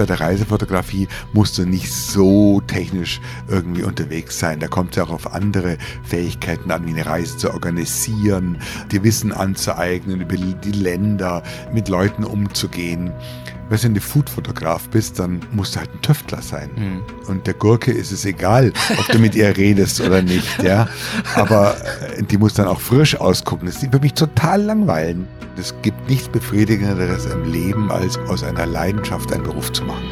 bei der Reisefotografie musst du nicht so technisch irgendwie unterwegs sein. Da kommt es ja auch auf andere Fähigkeiten an, wie eine Reise zu organisieren, dir Wissen anzueignen über die Länder, mit Leuten umzugehen. Wenn du Foodfotograf bist, dann musst du halt ein Tüftler sein. Mhm. Und der Gurke ist es egal, ob du mit ihr redest oder nicht, ja. Aber äh, die muss dann auch frisch ausgucken. Das würde mich total langweilen. Es gibt nichts Befriedigenderes im Leben, als aus einer Leidenschaft einen Beruf zu machen.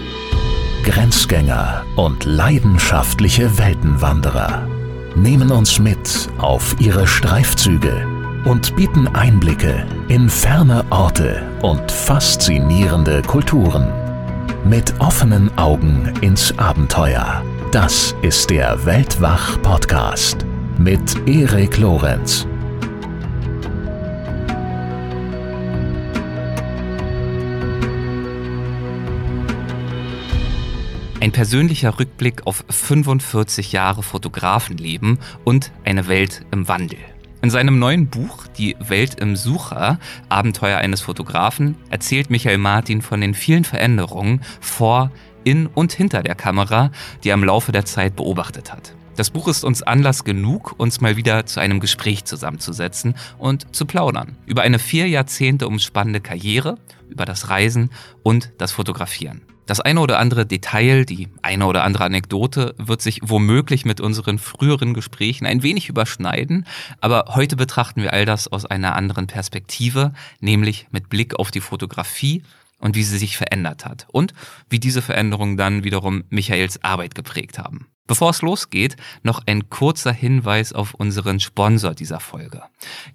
Grenzgänger und leidenschaftliche Weltenwanderer nehmen uns mit auf ihre Streifzüge und bieten Einblicke in ferne Orte und faszinierende Kulturen. Mit offenen Augen ins Abenteuer. Das ist der Weltwach-Podcast mit Erik Lorenz. Ein persönlicher Rückblick auf 45 Jahre Fotografenleben und eine Welt im Wandel. In seinem neuen Buch Die Welt im Sucher, Abenteuer eines Fotografen, erzählt Michael Martin von den vielen Veränderungen vor, in und hinter der Kamera, die er im Laufe der Zeit beobachtet hat. Das Buch ist uns Anlass genug, uns mal wieder zu einem Gespräch zusammenzusetzen und zu plaudern. Über eine vier Jahrzehnte umspannende Karriere, über das Reisen und das Fotografieren. Das eine oder andere Detail, die eine oder andere Anekdote wird sich womöglich mit unseren früheren Gesprächen ein wenig überschneiden, aber heute betrachten wir all das aus einer anderen Perspektive, nämlich mit Blick auf die Fotografie und wie sie sich verändert hat und wie diese Veränderungen dann wiederum Michaels Arbeit geprägt haben. Bevor es losgeht, noch ein kurzer Hinweis auf unseren Sponsor dieser Folge.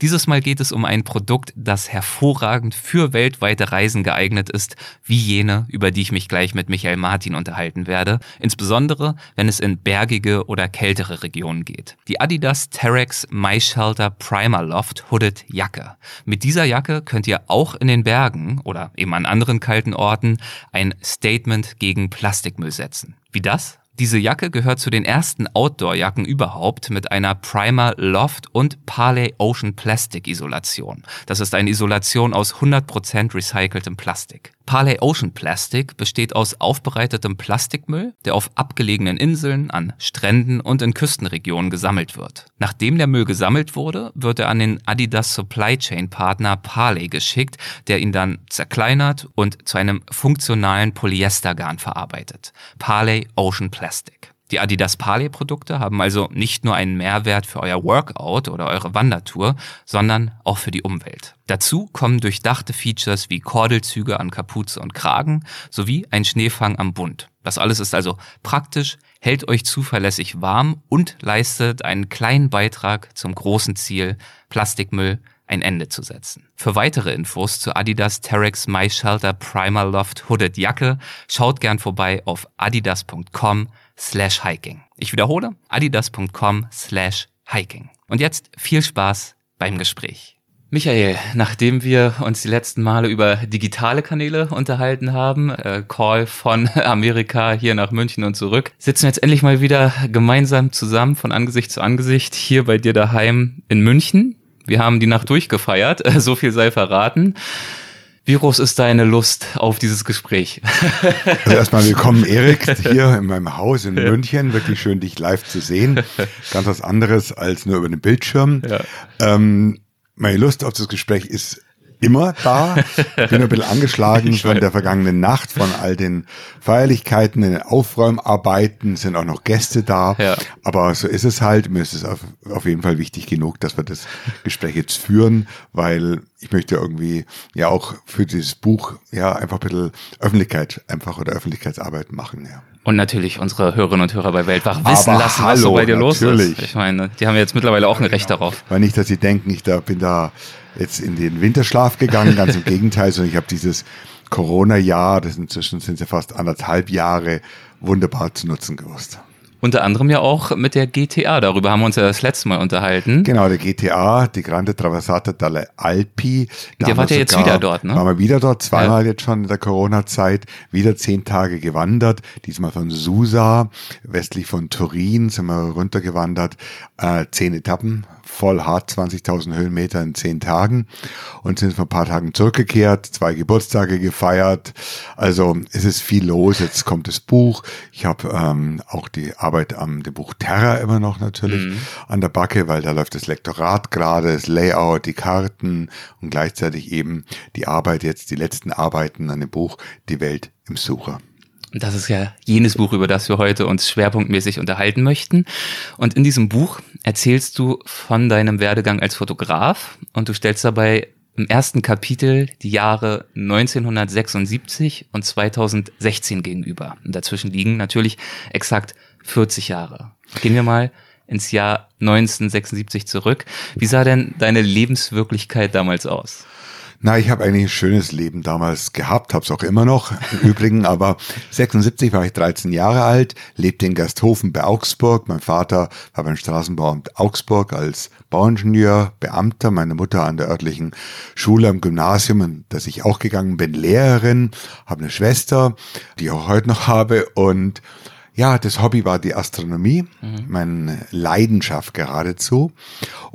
Dieses Mal geht es um ein Produkt, das hervorragend für weltweite Reisen geeignet ist, wie jene, über die ich mich gleich mit Michael Martin unterhalten werde, insbesondere wenn es in bergige oder kältere Regionen geht. Die Adidas Terex My Shelter Primer Loft Hooded Jacke. Mit dieser Jacke könnt ihr auch in den Bergen oder eben an anderen kalten Orten ein Statement gegen Plastikmüll setzen. Wie das? Diese Jacke gehört zu den ersten Outdoor-Jacken überhaupt mit einer Primer Loft und Parley Ocean Plastic Isolation. Das ist eine Isolation aus 100% recyceltem Plastik. Parley Ocean Plastic besteht aus aufbereitetem Plastikmüll, der auf abgelegenen Inseln, an Stränden und in Küstenregionen gesammelt wird. Nachdem der Müll gesammelt wurde, wird er an den Adidas Supply Chain Partner Parley geschickt, der ihn dann zerkleinert und zu einem funktionalen Polyestergarn verarbeitet. Parley Ocean Plastic. Die Adidas Parley Produkte haben also nicht nur einen Mehrwert für euer Workout oder eure Wandertour, sondern auch für die Umwelt. Dazu kommen durchdachte Features wie Kordelzüge an Kapuze und Kragen sowie ein Schneefang am Bund. Das alles ist also praktisch, hält euch zuverlässig warm und leistet einen kleinen Beitrag zum großen Ziel, Plastikmüll ein Ende zu setzen. Für weitere Infos zu Adidas Terex My Shelter Primer Loft Hooded Jacke schaut gern vorbei auf adidas.com slash hiking. Ich wiederhole, adidas.com slash hiking. Und jetzt viel Spaß beim Gespräch. Michael, nachdem wir uns die letzten Male über digitale Kanäle unterhalten haben, äh, Call von Amerika hier nach München und zurück, sitzen wir jetzt endlich mal wieder gemeinsam zusammen von Angesicht zu Angesicht hier bei dir daheim in München. Wir haben die Nacht durchgefeiert, so viel sei verraten. Wie groß ist deine Lust auf dieses Gespräch? Also erstmal willkommen, Erik, hier in meinem Haus in ja. München. Wirklich schön, dich live zu sehen. Ganz was anderes als nur über den Bildschirm. Ja. Ähm, meine Lust auf das Gespräch ist immer da. Ich bin ein bisschen angeschlagen von der vergangenen Nacht, von all den Feierlichkeiten, den Aufräumarbeiten, sind auch noch Gäste da. Ja. Aber so ist es halt. Mir ist es auf, auf jeden Fall wichtig genug, dass wir das Gespräch jetzt führen, weil ich möchte irgendwie ja auch für dieses Buch ja einfach ein bisschen Öffentlichkeit einfach oder Öffentlichkeitsarbeit machen, ja. Und natürlich unsere Hörerinnen und Hörer bei Weltwach wissen Aber lassen, hallo, was so bei dir natürlich. los ist. Ich meine, die haben jetzt mittlerweile auch ein Recht darauf. Weil nicht, dass sie denken, ich da bin da jetzt in den Winterschlaf gegangen, ganz im Gegenteil, sondern ich habe dieses Corona-Jahr, das inzwischen sind ja fast anderthalb Jahre, wunderbar zu nutzen gewusst. Unter anderem ja auch mit der GTA, darüber haben wir uns ja das letzte Mal unterhalten. Genau, der GTA, die Grande Traversata dalle Alpi. Da der war ja jetzt wieder dort, ne? Waren wir wieder dort, zweimal ja. jetzt schon in der Corona-Zeit, wieder zehn Tage gewandert, diesmal von Susa, westlich von Turin sind wir runtergewandert, äh, zehn Etappen, voll hart, 20.000 Höhenmeter in zehn Tagen und sind vor ein paar Tagen zurückgekehrt, zwei Geburtstage gefeiert. Also es ist viel los. Jetzt kommt das Buch. Ich habe ähm, auch die Arbeit am dem Buch Terra immer noch natürlich mhm. an der Backe, weil da läuft das Lektorat gerade, das Layout, die Karten und gleichzeitig eben die Arbeit jetzt, die letzten Arbeiten an dem Buch Die Welt im Sucher. Und das ist ja jenes Buch, über das wir heute uns schwerpunktmäßig unterhalten möchten. Und in diesem Buch erzählst du von deinem Werdegang als Fotograf und du stellst dabei im ersten Kapitel die Jahre 1976 und 2016 gegenüber. Und dazwischen liegen natürlich exakt 40 Jahre. Gehen wir mal ins Jahr 1976 zurück. Wie sah denn deine Lebenswirklichkeit damals aus? Na, ich habe eigentlich ein schönes Leben damals gehabt, habe es auch immer noch im Übrigen, aber 76 war ich 13 Jahre alt, lebte in Gasthofen bei Augsburg. Mein Vater war beim Straßenbauamt Augsburg als Bauingenieur, Beamter, meine Mutter an der örtlichen Schule am Gymnasium, in das ich auch gegangen bin, Lehrerin, habe eine Schwester, die ich auch heute noch habe und ja, das Hobby war die Astronomie, mhm. meine Leidenschaft geradezu.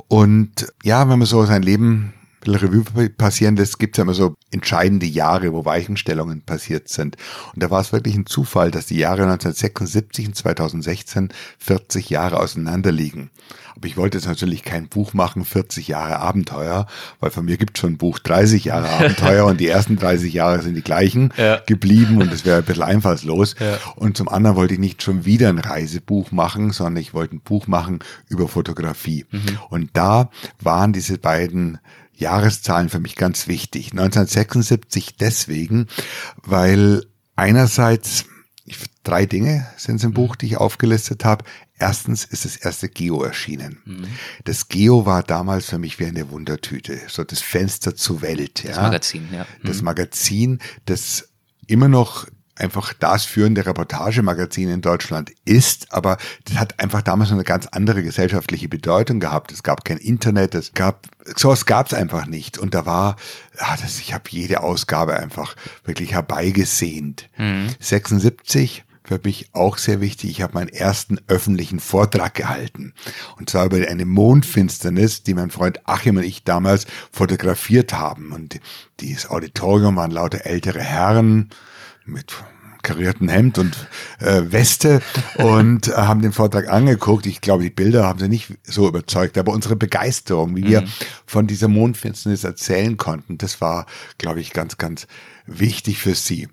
Und ja, wenn man so sein Leben Revue passieren lässt, gibt es ja immer so entscheidende Jahre, wo Weichenstellungen passiert sind. Und da war es wirklich ein Zufall, dass die Jahre 1976 und 2016 40 Jahre auseinander liegen. Aber ich wollte jetzt natürlich kein Buch machen, 40 Jahre Abenteuer, weil von mir gibt es schon ein Buch 30 Jahre Abenteuer und die ersten 30 Jahre sind die gleichen ja. geblieben und es wäre ein bisschen einfallslos. Ja. Und zum anderen wollte ich nicht schon wieder ein Reisebuch machen, sondern ich wollte ein Buch machen über Fotografie. Mhm. Und da waren diese beiden Jahreszahlen für mich ganz wichtig. 1976 deswegen, weil einerseits drei Dinge sind es im Buch, die ich aufgelistet habe. Erstens ist das erste Geo erschienen. Mhm. Das Geo war damals für mich wie eine Wundertüte, so das Fenster zur Welt. Das ja. Magazin, ja. Mhm. Das Magazin, das immer noch einfach das führende Reportagemagazin in Deutschland ist, aber das hat einfach damals eine ganz andere gesellschaftliche Bedeutung gehabt. Es gab kein Internet, es gab sowas gab es einfach nicht und da war, ja, das, ich habe jede Ausgabe einfach wirklich herbeigesehnt. Mhm. 76 für mich auch sehr wichtig. Ich habe meinen ersten öffentlichen Vortrag gehalten. Und zwar über eine Mondfinsternis, die mein Freund Achim und ich damals fotografiert haben. Und dieses Auditorium waren lauter ältere Herren, mit karierten Hemd und äh, Weste und äh, haben den Vortrag angeguckt. Ich glaube, die Bilder haben sie nicht so überzeugt, aber unsere Begeisterung, wie wir mhm. von dieser Mondfinsternis erzählen konnten, das war, glaube ich, ganz, ganz wichtig für sie.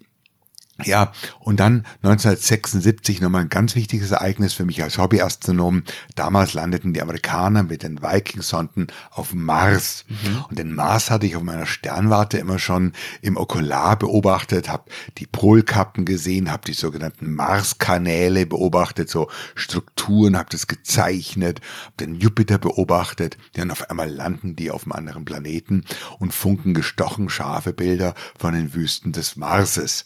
Ja, und dann 1976 nochmal ein ganz wichtiges Ereignis für mich als Hobbyastronom. Damals landeten die Amerikaner mit den Viking-Sonden auf Mars. Mhm. Und den Mars hatte ich auf meiner Sternwarte immer schon im Okular beobachtet, habe die Polkappen gesehen, habe die sogenannten Mars-Kanäle beobachtet, so Strukturen, habe das gezeichnet, habe den Jupiter beobachtet. Dann auf einmal landen die auf einem anderen Planeten und funken gestochen scharfe Bilder von den Wüsten des Marses.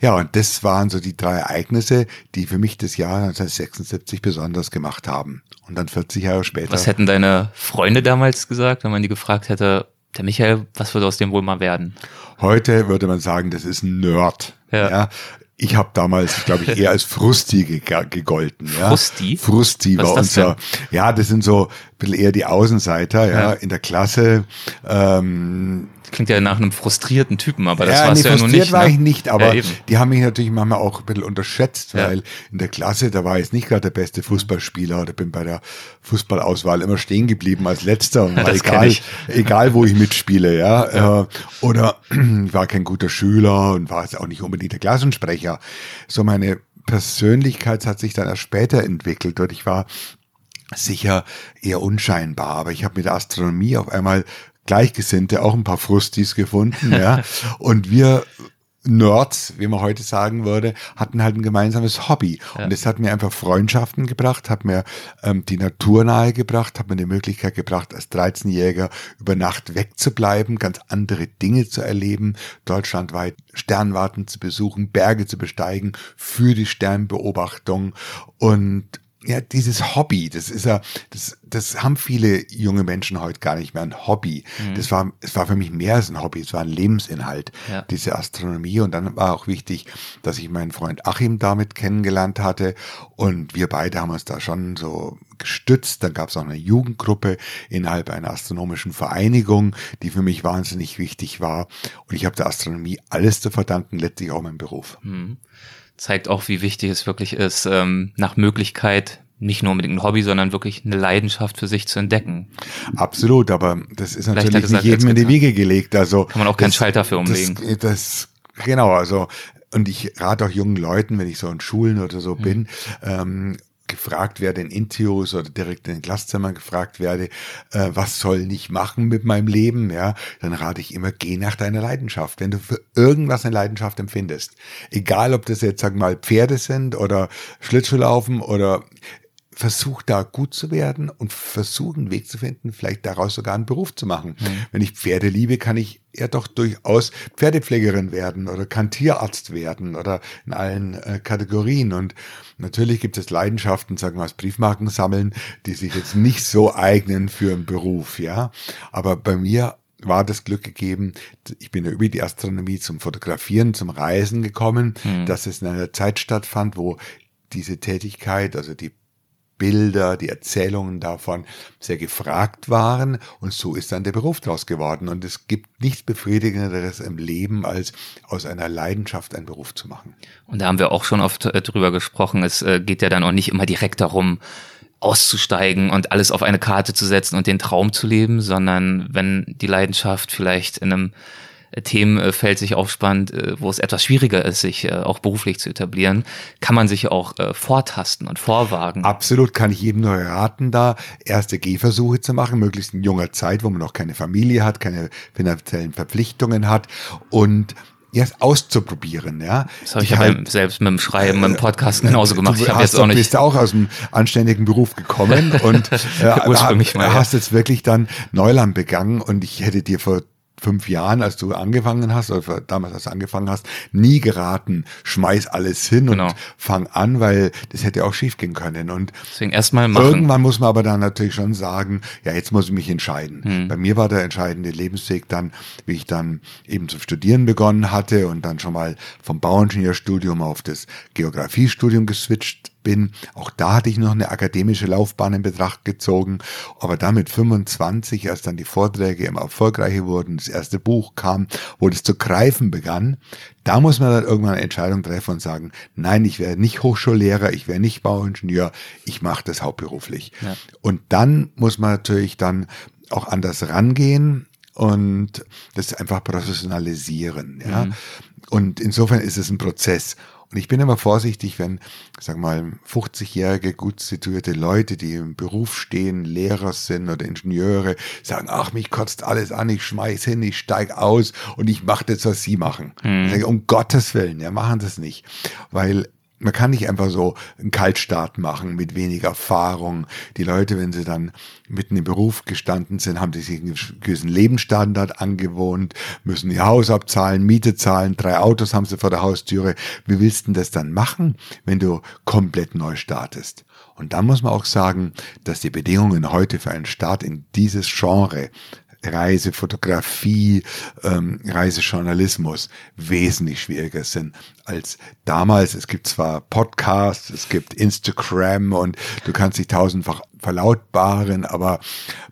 Ja, und das waren so die drei Ereignisse, die für mich das Jahr 1976 besonders gemacht haben. Und dann 40 Jahre später. Was hätten deine Freunde damals gesagt, wenn man die gefragt hätte, der Michael, was würde aus dem wohl mal werden? Heute würde man sagen, das ist ein Nerd. Ja. ja ich habe damals, glaube ich, eher als Frusti gegolten. Ja. Frusti? Frusti Was war unser, ja, das sind so ein bisschen eher die Außenseiter, ja, ja. in der Klasse. Ähm, klingt ja nach einem frustrierten Typen, aber das ja, war nee, ja nun nicht. war ne? ich nicht, aber ja, die haben mich natürlich manchmal auch ein bisschen unterschätzt, weil in der Klasse, da war ich nicht gerade der beste Fußballspieler oder bin bei der Fußballauswahl immer stehen geblieben als letzter und war egal, egal wo ich mitspiele, ja. Äh, oder ich war kein guter Schüler und war jetzt auch nicht unbedingt der Klassensprecher. So meine Persönlichkeit hat sich dann erst später entwickelt und ich war sicher eher unscheinbar, aber ich habe mit der Astronomie auf einmal Gleichgesinnte, auch ein paar Frustis gefunden, ja. Und wir Nerds, wie man heute sagen würde, hatten halt ein gemeinsames Hobby. Ja. Und das hat mir einfach Freundschaften gebracht, hat mir ähm, die Natur nahegebracht, hat mir die Möglichkeit gebracht, als 13-Jähriger über Nacht wegzubleiben, ganz andere Dinge zu erleben, deutschlandweit Sternwarten zu besuchen, Berge zu besteigen für die Sternbeobachtung und ja, dieses Hobby, das ist ja, das, das haben viele junge Menschen heute gar nicht mehr, ein Hobby. Mhm. Das war, es war für mich mehr als ein Hobby, es war ein Lebensinhalt, ja. diese Astronomie. Und dann war auch wichtig, dass ich meinen Freund Achim damit kennengelernt hatte. Und wir beide haben uns da schon so gestützt. Dann gab es auch eine Jugendgruppe innerhalb einer astronomischen Vereinigung, die für mich wahnsinnig wichtig war. Und ich habe der Astronomie alles zu verdanken, letztlich auch meinem Beruf. Mhm zeigt auch, wie wichtig es wirklich ist, ähm, nach Möglichkeit nicht nur unbedingt ein Hobby, sondern wirklich eine Leidenschaft für sich zu entdecken. Absolut, aber das ist natürlich gesagt, nicht jedem in die Wiege gelegt. Also kann man auch keinen Schalter für umlegen. Das, das genau, also und ich rate auch jungen Leuten, wenn ich so in Schulen oder so mhm. bin, ähm, gefragt werde in Interviews oder direkt in den Klasszimmern gefragt werde, äh, was soll ich machen mit meinem Leben, ja, dann rate ich immer, geh nach deiner Leidenschaft. Wenn du für irgendwas eine Leidenschaft empfindest, egal ob das jetzt, sag mal, Pferde sind oder Schlittschuhlaufen oder versuch da gut zu werden und versuchen, einen Weg zu finden, vielleicht daraus sogar einen Beruf zu machen. Mhm. Wenn ich Pferde liebe, kann ich ja doch durchaus Pferdepflegerin werden oder kann Tierarzt werden oder in allen äh, Kategorien. Und natürlich gibt es Leidenschaften, sagen wir mal, Briefmarken sammeln, die sich jetzt nicht so eignen für einen Beruf, ja. Aber bei mir war das Glück gegeben, ich bin ja über die Astronomie zum Fotografieren, zum Reisen gekommen, mhm. dass es in einer Zeit stattfand, wo diese Tätigkeit, also die Bilder, die Erzählungen davon sehr gefragt waren und so ist dann der Beruf daraus geworden. Und es gibt nichts Befriedigenderes im Leben, als aus einer Leidenschaft einen Beruf zu machen. Und da haben wir auch schon oft äh, drüber gesprochen. Es äh, geht ja dann auch nicht immer direkt darum, auszusteigen und alles auf eine Karte zu setzen und den Traum zu leben, sondern wenn die Leidenschaft vielleicht in einem Themenfeld sich aufspannt, äh, wo es etwas schwieriger ist, sich äh, auch beruflich zu etablieren, kann man sich auch äh, vortasten und vorwagen. Absolut, kann ich jedem nur raten, da erste Gehversuche zu machen, möglichst in junger Zeit, wo man noch keine Familie hat, keine finanziellen Verpflichtungen hat und erst auszuprobieren, ja. Das habe ich ja halt, selbst mit dem Schreiben, mit dem Podcast genauso gemacht. ich habe jetzt auch nicht. Du bist auch aus einem anständigen Beruf gekommen und äh, ursprünglich mal, hast jetzt wirklich dann Neuland begangen und ich hätte dir vor fünf Jahren, als du angefangen hast, oder damals, als du angefangen hast, nie geraten, schmeiß alles hin genau. und fang an, weil das hätte auch schief gehen können. Und deswegen erstmal machen. Irgendwann muss man aber dann natürlich schon sagen, ja, jetzt muss ich mich entscheiden. Hm. Bei mir war der entscheidende Lebensweg dann, wie ich dann eben zu studieren begonnen hatte und dann schon mal vom Bauingenieurstudium auf das Geografiestudium geswitcht bin. Auch da hatte ich noch eine akademische Laufbahn in Betracht gezogen. Aber dann mit 25, als dann die Vorträge immer erfolgreicher wurden, das erste Buch kam, wo das zu greifen begann, da muss man dann irgendwann eine Entscheidung treffen und sagen, nein, ich werde nicht Hochschullehrer, ich werde nicht Bauingenieur, ich mache das hauptberuflich. Ja. Und dann muss man natürlich dann auch anders rangehen und das einfach professionalisieren. Ja? Mhm. Und insofern ist es ein Prozess. Und ich bin immer vorsichtig, wenn, sag mal, 50-jährige, gut situierte Leute, die im Beruf stehen, Lehrer sind oder Ingenieure, sagen, ach, mich kotzt alles an, ich schmeiß hin, ich steig aus und ich mache das, was sie machen. Ich sage, um Gottes Willen, ja, machen das nicht. Weil man kann nicht einfach so einen Kaltstart machen mit wenig Erfahrung. Die Leute, wenn sie dann mitten im Beruf gestanden sind, haben sich einen gewissen Lebensstandard angewohnt, müssen ihr Haus abzahlen, Miete zahlen, drei Autos haben sie vor der Haustüre. Wie willst du denn das dann machen, wenn du komplett neu startest? Und dann muss man auch sagen, dass die Bedingungen heute für einen Start in dieses Genre Reisefotografie, ähm, Reisejournalismus wesentlich schwieriger sind als damals. Es gibt zwar Podcasts, es gibt Instagram und du kannst dich tausendfach verlautbaren, aber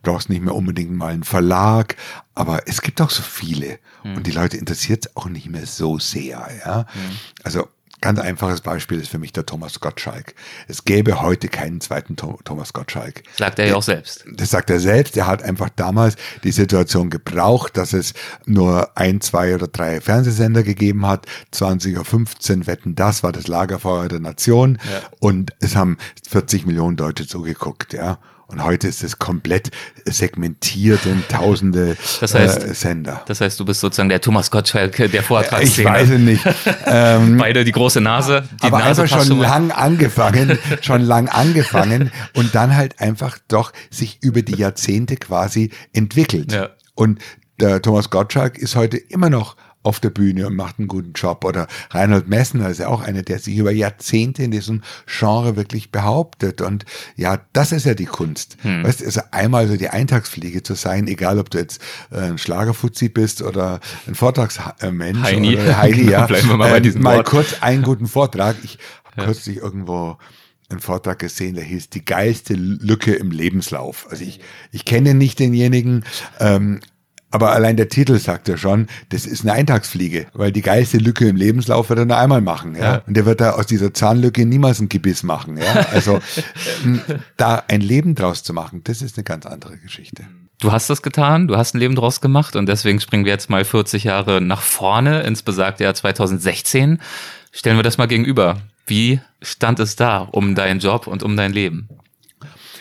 brauchst nicht mehr unbedingt mal einen Verlag. Aber es gibt auch so viele hm. und die Leute interessiert es auch nicht mehr so sehr. Ja, hm. also Ganz einfaches Beispiel ist für mich der Thomas Gottschalk. Es gäbe heute keinen zweiten Thomas Gottschalk. Sagt er ja auch selbst. Das sagt er selbst. Er hat einfach damals die Situation gebraucht, dass es nur ein, zwei oder drei Fernsehsender gegeben hat. 20.15 Uhr Wetten, das war das Lagerfeuer der Nation. Ja. Und es haben 40 Millionen Deutsche zugeguckt, ja. Und heute ist es komplett segmentiert in tausende das heißt, äh, Sender. Das heißt, du bist sozusagen der Thomas Gottschalk der Ich Vortragsszene. weiß es nicht. Ähm, Beide die große Nase. Die aber Nase einfach schon lang angefangen, schon lang angefangen und dann halt einfach doch sich über die Jahrzehnte quasi entwickelt. Ja. Und der Thomas Gottschalk ist heute immer noch auf der Bühne und macht einen guten Job. Oder Reinhold Messner ist ja auch einer, der sich über Jahrzehnte in diesem Genre wirklich behauptet. Und ja, das ist ja die Kunst. Hm. Weißt du, also einmal so die Eintagsfliege zu sein, egal ob du jetzt äh, ein Schlagerfuzzi bist oder ein Vortragsmensch Heini. oder Heidi, ja. Bleiben wir mal bei diesem Mal Wort. kurz einen guten Vortrag. Ich habe ja. kürzlich irgendwo einen Vortrag gesehen, der hieß Die geilste Lücke im Lebenslauf. Also ich, ich kenne nicht denjenigen, ähm, aber allein der Titel sagt ja schon, das ist eine Eintagsfliege, weil die geilste Lücke im Lebenslauf wird er nur einmal machen, ja? ja. Und der wird da aus dieser Zahnlücke niemals ein Gebiss machen, ja. Also ähm, da ein Leben draus zu machen, das ist eine ganz andere Geschichte. Du hast das getan, du hast ein Leben draus gemacht und deswegen springen wir jetzt mal 40 Jahre nach vorne ins besagte Jahr 2016. Stellen wir das mal gegenüber. Wie stand es da um deinen Job und um dein Leben?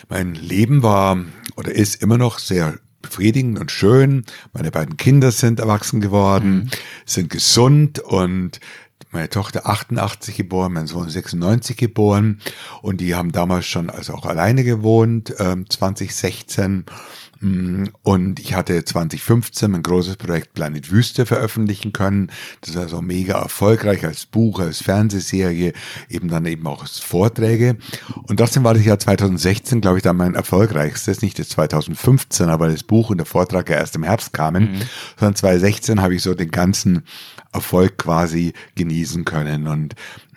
Mein Leben war oder ist immer noch sehr befriedigend und schön. Meine beiden Kinder sind erwachsen geworden, mhm. sind gesund und meine Tochter 88 geboren, mein Sohn 96 geboren und die haben damals schon also auch alleine gewohnt, äh, 2016 Mm, und ich hatte 2015 ein großes Projekt Planet Wüste veröffentlichen können. Das war so mega erfolgreich als Buch, als Fernsehserie, eben dann eben auch als Vorträge. Und trotzdem war das Jahr 2016, glaube ich, dann mein erfolgreichstes. Nicht das 2015, aber das Buch und der Vortrag ja erst im Herbst kamen. Mhm. Sondern 2016 habe ich so den ganzen Erfolg quasi genießen können. Und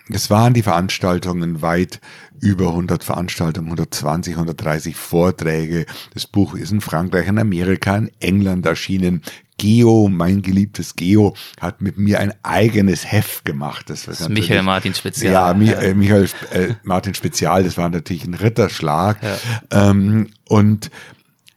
es waren die Veranstaltungen weit über 100 Veranstaltungen, 120, 130 Vorträge. Das Buch ist in Frankreich, in Amerika, in England erschienen. Geo, mein geliebtes Geo, hat mit mir ein eigenes Heft gemacht. Das, das Michael Martin Spezial. Ja, Mi ja. Äh, Michael äh, Martin Spezial, das war natürlich ein Ritterschlag. Ja. Ähm, und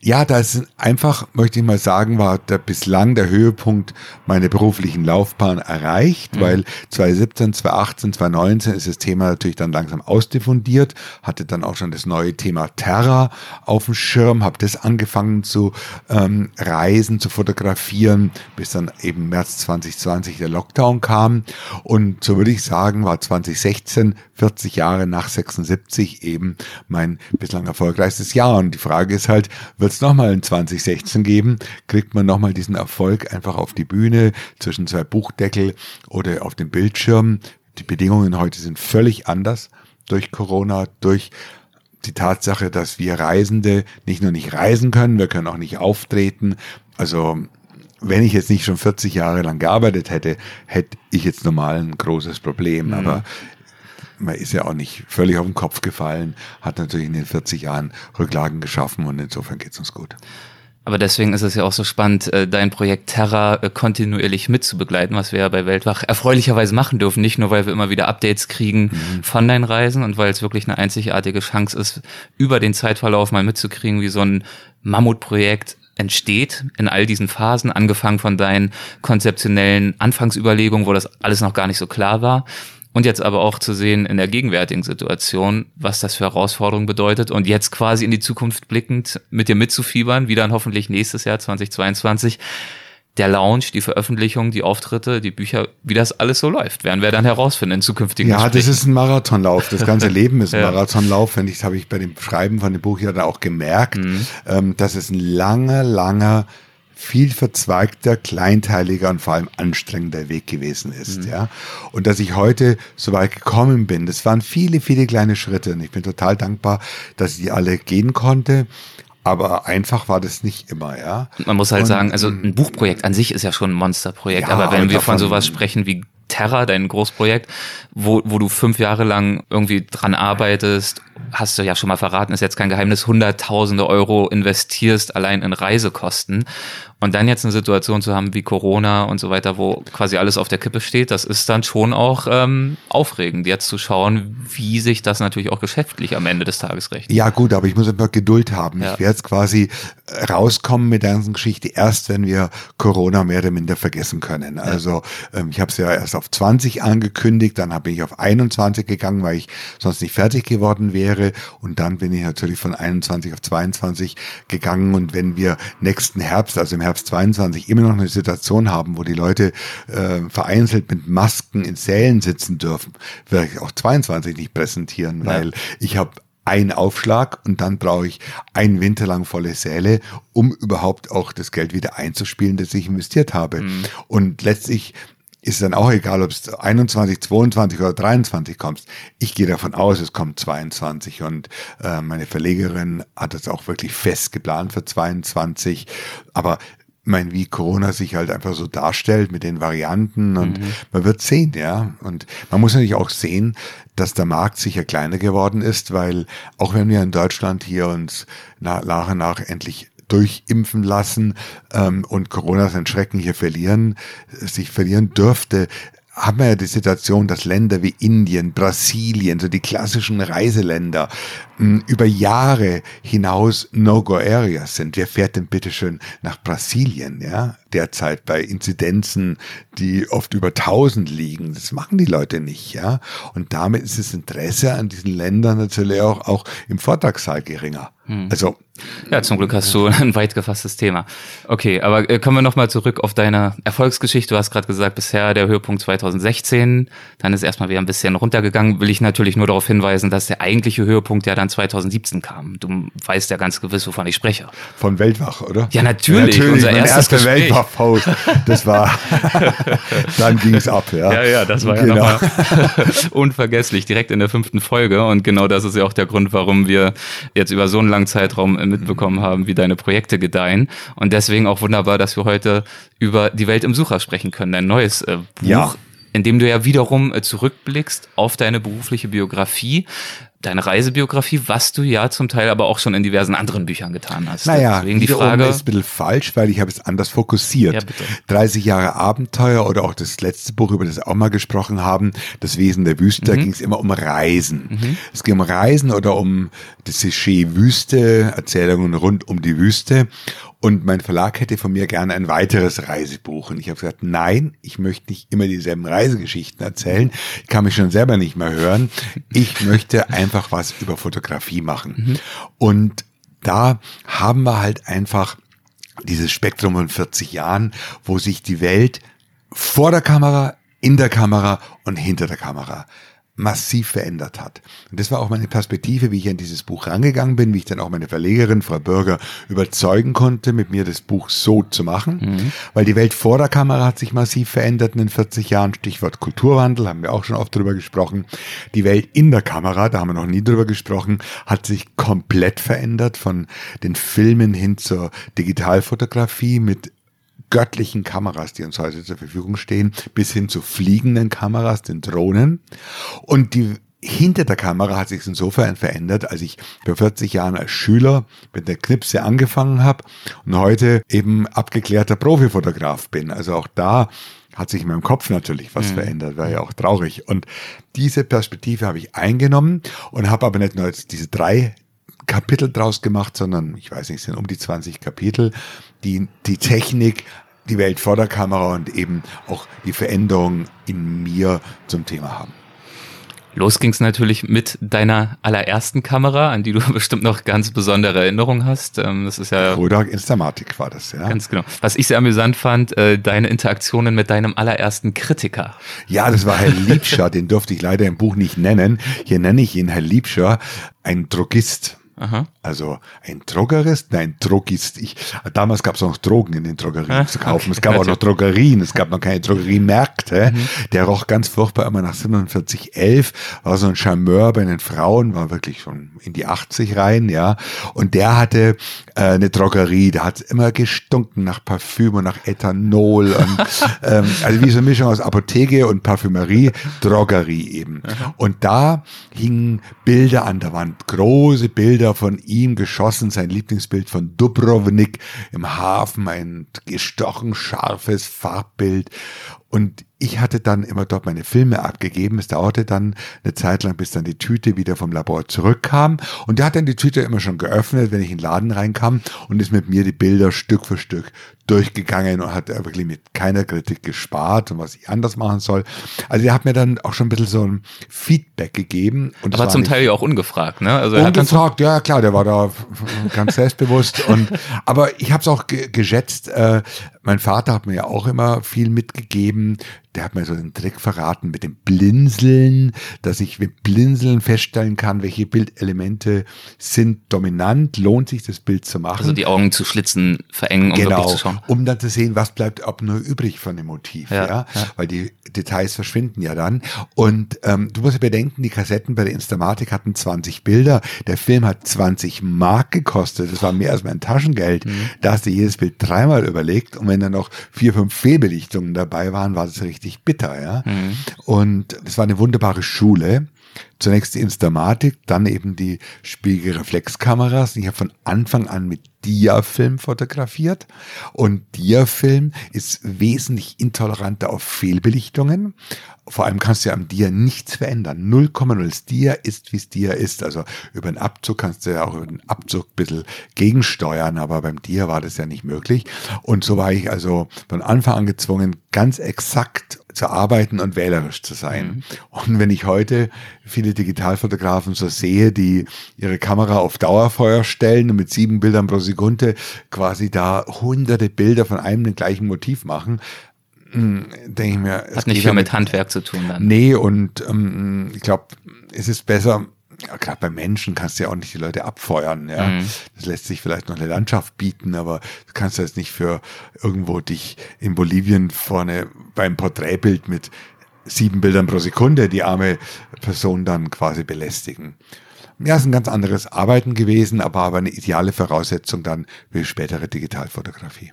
ja, da ist einfach, möchte ich mal sagen, war der bislang der Höhepunkt meiner beruflichen Laufbahn erreicht, mhm. weil 2017, 2018, 2019 ist das Thema natürlich dann langsam ausdiffundiert, hatte dann auch schon das neue Thema Terra auf dem Schirm, habe das angefangen zu ähm, reisen, zu fotografieren, bis dann eben März 2020 der Lockdown kam. Und so würde ich sagen, war 2016, 40 Jahre nach 76 eben mein bislang erfolgreichstes Jahr. Und die Frage ist halt, wird es nochmal in 2016 geben? Kriegt man nochmal diesen Erfolg einfach auf die Bühne zwischen zwei Buchdeckel oder auf dem Bildschirm? Die Bedingungen heute sind völlig anders durch Corona, durch die Tatsache, dass wir Reisende nicht nur nicht reisen können, wir können auch nicht auftreten. Also wenn ich jetzt nicht schon 40 Jahre lang gearbeitet hätte, hätte ich jetzt normal ein großes Problem. Mhm. Aber man ist ja auch nicht völlig auf den Kopf gefallen, hat natürlich in den 40 Jahren Rücklagen geschaffen und insofern geht's uns gut. Aber deswegen ist es ja auch so spannend, äh, dein Projekt Terra äh, kontinuierlich mitzubegleiten, was wir ja bei Weltwach erfreulicherweise machen dürfen. Nicht nur, weil wir immer wieder Updates kriegen mhm. von deinen Reisen und weil es wirklich eine einzigartige Chance ist, über den Zeitverlauf mal mitzukriegen, wie so ein Mammutprojekt entsteht in all diesen Phasen, angefangen von deinen konzeptionellen Anfangsüberlegungen, wo das alles noch gar nicht so klar war, und jetzt aber auch zu sehen in der gegenwärtigen Situation, was das für Herausforderungen bedeutet und jetzt quasi in die Zukunft blickend mit dir mitzufiebern, wie dann hoffentlich nächstes Jahr 2022 der Launch, die Veröffentlichung, die Auftritte, die Bücher, wie das alles so läuft, werden wir dann herausfinden in zukünftigen Ja, Gesprächen. das ist ein Marathonlauf. Das ganze Leben ist ein ja. Marathonlauf. Wenn ich, habe ich bei dem Schreiben von dem Buch ja da auch gemerkt, mhm. ähm, dass es ein langer, langer viel verzweigter, kleinteiliger und vor allem anstrengender Weg gewesen ist, mhm. ja. Und dass ich heute so weit gekommen bin, das waren viele, viele kleine Schritte und ich bin total dankbar, dass ich die alle gehen konnte. Aber einfach war das nicht immer, ja. Man muss halt und, sagen, also ein Buchprojekt an sich ist ja schon ein Monsterprojekt, ja, aber wenn wir von sowas sprechen wie Terra, dein Großprojekt, wo, wo du fünf Jahre lang irgendwie dran arbeitest, hast du ja schon mal verraten, ist jetzt kein Geheimnis, hunderttausende Euro investierst allein in Reisekosten Und dann jetzt eine Situation zu haben wie Corona und so weiter, wo quasi alles auf der Kippe steht, das ist dann schon auch ähm, aufregend, jetzt zu schauen, wie sich das natürlich auch geschäftlich am Ende des Tages rechnet. Ja gut, aber ich muss einfach Geduld haben. Ja. Ich werde jetzt quasi rauskommen mit der ganzen Geschichte erst, wenn wir Corona mehr oder minder vergessen können. Also ähm, ich habe es ja erst auf 20 angekündigt, dann habe ich auf 21 gegangen, weil ich sonst nicht fertig geworden wäre. Und dann bin ich natürlich von 21 auf 22 gegangen. Und wenn wir nächsten Herbst, also im Herbst 22, immer noch eine Situation haben, wo die Leute äh, vereinzelt mit Masken in Sälen sitzen dürfen, werde ich auch 22 nicht präsentieren, weil ja. ich habe einen Aufschlag und dann brauche ich einen Winter lang volle Säle, um überhaupt auch das Geld wieder einzuspielen, das ich investiert habe. Mhm. Und letztlich ist dann auch egal, ob es 21, 22 oder 23 kommt. Ich gehe davon aus, es kommt 22 und äh, meine Verlegerin hat es auch wirklich fest geplant für 22. Aber mein, wie Corona sich halt einfach so darstellt mit den Varianten und mhm. man wird sehen, ja. Und man muss natürlich auch sehen, dass der Markt sicher kleiner geworden ist, weil auch wenn wir in Deutschland hier uns nach und nach endlich durchimpfen lassen ähm, und Corona sein Schrecken hier verlieren, sich verlieren dürfte, haben wir ja die Situation, dass Länder wie Indien, Brasilien, so die klassischen Reiseländer, über Jahre hinaus No-Go-Areas sind. Wer fährt denn bitteschön nach Brasilien, ja? Derzeit bei Inzidenzen, die oft über 1000 liegen. Das machen die Leute nicht, ja? Und damit ist das Interesse an diesen Ländern natürlich auch, auch im Vortragssaal geringer. Hm. Also. Ja, zum Glück hast du ein weit gefasstes Thema. Okay, aber äh, kommen wir nochmal zurück auf deine Erfolgsgeschichte. Du hast gerade gesagt, bisher der Höhepunkt 2016, dann ist erstmal wieder ein bisschen runtergegangen. Will ich natürlich nur darauf hinweisen, dass der eigentliche Höhepunkt ja dann dann 2017 kam. Du weißt ja ganz gewiss, wovon ich spreche. Von Weltwach, oder? Ja, natürlich. Ja, natürlich unser erstes erste Weltwach-Post. Das war, dann ging es ab, ja. Ja, ja, das war genau. ja nochmal unvergesslich, direkt in der fünften Folge. Und genau das ist ja auch der Grund, warum wir jetzt über so einen langen Zeitraum mitbekommen haben, wie deine Projekte gedeihen. Und deswegen auch wunderbar, dass wir heute über die Welt im Sucher sprechen können. Ein neues äh, Buch. Ja in dem du ja wiederum äh, zurückblickst auf deine berufliche Biografie deine Reisebiografie, was du ja zum Teil aber auch schon in diversen anderen Büchern getan hast. Naja, Deswegen die Frage ist ein bisschen falsch, weil ich habe es anders fokussiert. Ja, bitte. 30 Jahre Abenteuer oder auch das letzte Buch, über das wir auch mal gesprochen haben, das Wesen der Wüste, mhm. da ging es immer um Reisen. Mhm. Es ging um Reisen oder um das Klischee Wüste, Erzählungen rund um die Wüste. Und mein Verlag hätte von mir gerne ein weiteres Reisebuch. Und ich habe gesagt, nein, ich möchte nicht immer dieselben Reisegeschichten erzählen. Ich kann mich schon selber nicht mehr hören. Ich möchte einfach was über Fotografie machen. Mhm. Und da haben wir halt einfach dieses Spektrum von 40 Jahren, wo sich die Welt vor der Kamera, in der Kamera und hinter der Kamera massiv verändert hat. Und das war auch meine Perspektive, wie ich an dieses Buch rangegangen bin, wie ich dann auch meine Verlegerin, Frau Bürger, überzeugen konnte, mit mir das Buch so zu machen. Mhm. Weil die Welt vor der Kamera hat sich massiv verändert in den 40 Jahren. Stichwort Kulturwandel, haben wir auch schon oft drüber gesprochen. Die Welt in der Kamera, da haben wir noch nie drüber gesprochen, hat sich komplett verändert von den Filmen hin zur Digitalfotografie mit göttlichen Kameras, die uns heute zur Verfügung stehen, bis hin zu fliegenden Kameras, den Drohnen. Und die hinter der Kamera hat sich insofern verändert, als ich vor 40 Jahren als Schüler mit der Knipse angefangen habe und heute eben abgeklärter Profifotograf bin. Also auch da hat sich in meinem Kopf natürlich was mhm. verändert, war ja auch traurig. Und diese Perspektive habe ich eingenommen und habe aber nicht nur jetzt diese drei Kapitel draus gemacht, sondern ich weiß nicht, es sind um die 20 Kapitel, die die Technik, die Welt vor der Kamera und eben auch die Veränderung in mir zum Thema haben. Los ging's natürlich mit deiner allerersten Kamera, an die du bestimmt noch ganz besondere Erinnerungen hast. Ähm, das ist ja. Kodak Instamatic war das, ja. Ganz genau. Was ich sehr amüsant fand, äh, deine Interaktionen mit deinem allerersten Kritiker. Ja, das war Herr Liebscher, den durfte ich leider im Buch nicht nennen. Hier nenne ich ihn Herr Liebscher, ein Drogist. Aha. Also ein Drogerist, nein, Drogist. Ich, damals gab es noch Drogen in den Drogerien ah, zu kaufen. Okay. Es gab auch noch Drogerien, es gab noch keine Drogeriemärkte. Mhm. Der roch ganz furchtbar immer nach 4711, war so ein Charmeur bei den Frauen, war wirklich schon in die 80 rein, ja. Und der hatte äh, eine Drogerie, da hat immer gestunken nach Parfüm und nach Ethanol und ähm, also wie so eine Mischung aus Apotheke und Parfümerie, Drogerie eben. Mhm. Und da hingen Bilder an der Wand, große Bilder Bilder von ihm geschossen, sein Lieblingsbild von Dubrovnik im Hafen, ein gestochen scharfes Farbbild. Und ich hatte dann immer dort meine Filme abgegeben. Es dauerte dann eine Zeit lang, bis dann die Tüte wieder vom Labor zurückkam. Und der hat dann die Tüte immer schon geöffnet, wenn ich in den Laden reinkam und ist mit mir die Bilder Stück für Stück durchgegangen und hat wirklich mit keiner Kritik gespart und was ich anders machen soll. Also er hat mir dann auch schon ein bisschen so ein Feedback gegeben. Und Aber zum Teil ja auch ungefragt, ne? Also ungefragt, ja klar, der war da ganz selbstbewusst. und aber ich habe es auch ge geschätzt. Äh, mein Vater hat mir ja auch immer viel mitgegeben der hat mir so den Trick verraten mit dem Blinzeln, dass ich mit Blinzeln feststellen kann, welche Bildelemente sind dominant, lohnt sich das Bild zu machen. Also die Augen zu schlitzen, verengen, um genau, zu schauen. um dann zu sehen, was bleibt ab nur übrig von dem Motiv, ja, ja? ja. weil die Details verschwinden ja dann. Und ähm, du musst ja bedenken, die Kassetten bei der Instamatic hatten 20 Bilder, der Film hat 20 Mark gekostet, das war mehr als mein Taschengeld. Mhm. Da hast du jedes Bild dreimal überlegt und wenn dann noch vier, fünf Fehlbelichtungen dabei waren, war das richtig richtig bitter, ja. Mhm. Und es war eine wunderbare Schule. Zunächst die Instamatik, dann eben die Spiegelreflexkameras. Ich habe von Anfang an mit Diafilm fotografiert und Diafilm ist wesentlich intoleranter auf Fehlbelichtungen. Vor allem kannst du ja am Dia nichts verändern. 0,0. Das Dia ist, wie es Dia ist. Also über den Abzug kannst du ja auch über den Abzug ein bisschen gegensteuern, aber beim Dia war das ja nicht möglich. Und so war ich also von Anfang an gezwungen, ganz exakt zu arbeiten und wählerisch zu sein. Mhm. Und wenn ich heute viele Digitalfotografen so sehe, die ihre Kamera auf Dauerfeuer stellen und mit sieben Bildern pro Sekunde quasi da hunderte Bilder von einem den gleichen Motiv machen, hm, denke ich mir. Hat nicht viel mit Handwerk zu tun dann. Nee, und ähm, ich glaube, es ist besser, ja, gerade bei Menschen kannst du ja auch nicht die Leute abfeuern, ja. Mhm. Das lässt sich vielleicht noch eine Landschaft bieten, aber du kannst jetzt nicht für irgendwo dich in Bolivien vorne beim Porträtbild mit sieben Bildern pro Sekunde die arme Person dann quasi belästigen. Ja, ist ein ganz anderes Arbeiten gewesen, aber aber eine ideale Voraussetzung dann für spätere Digitalfotografie.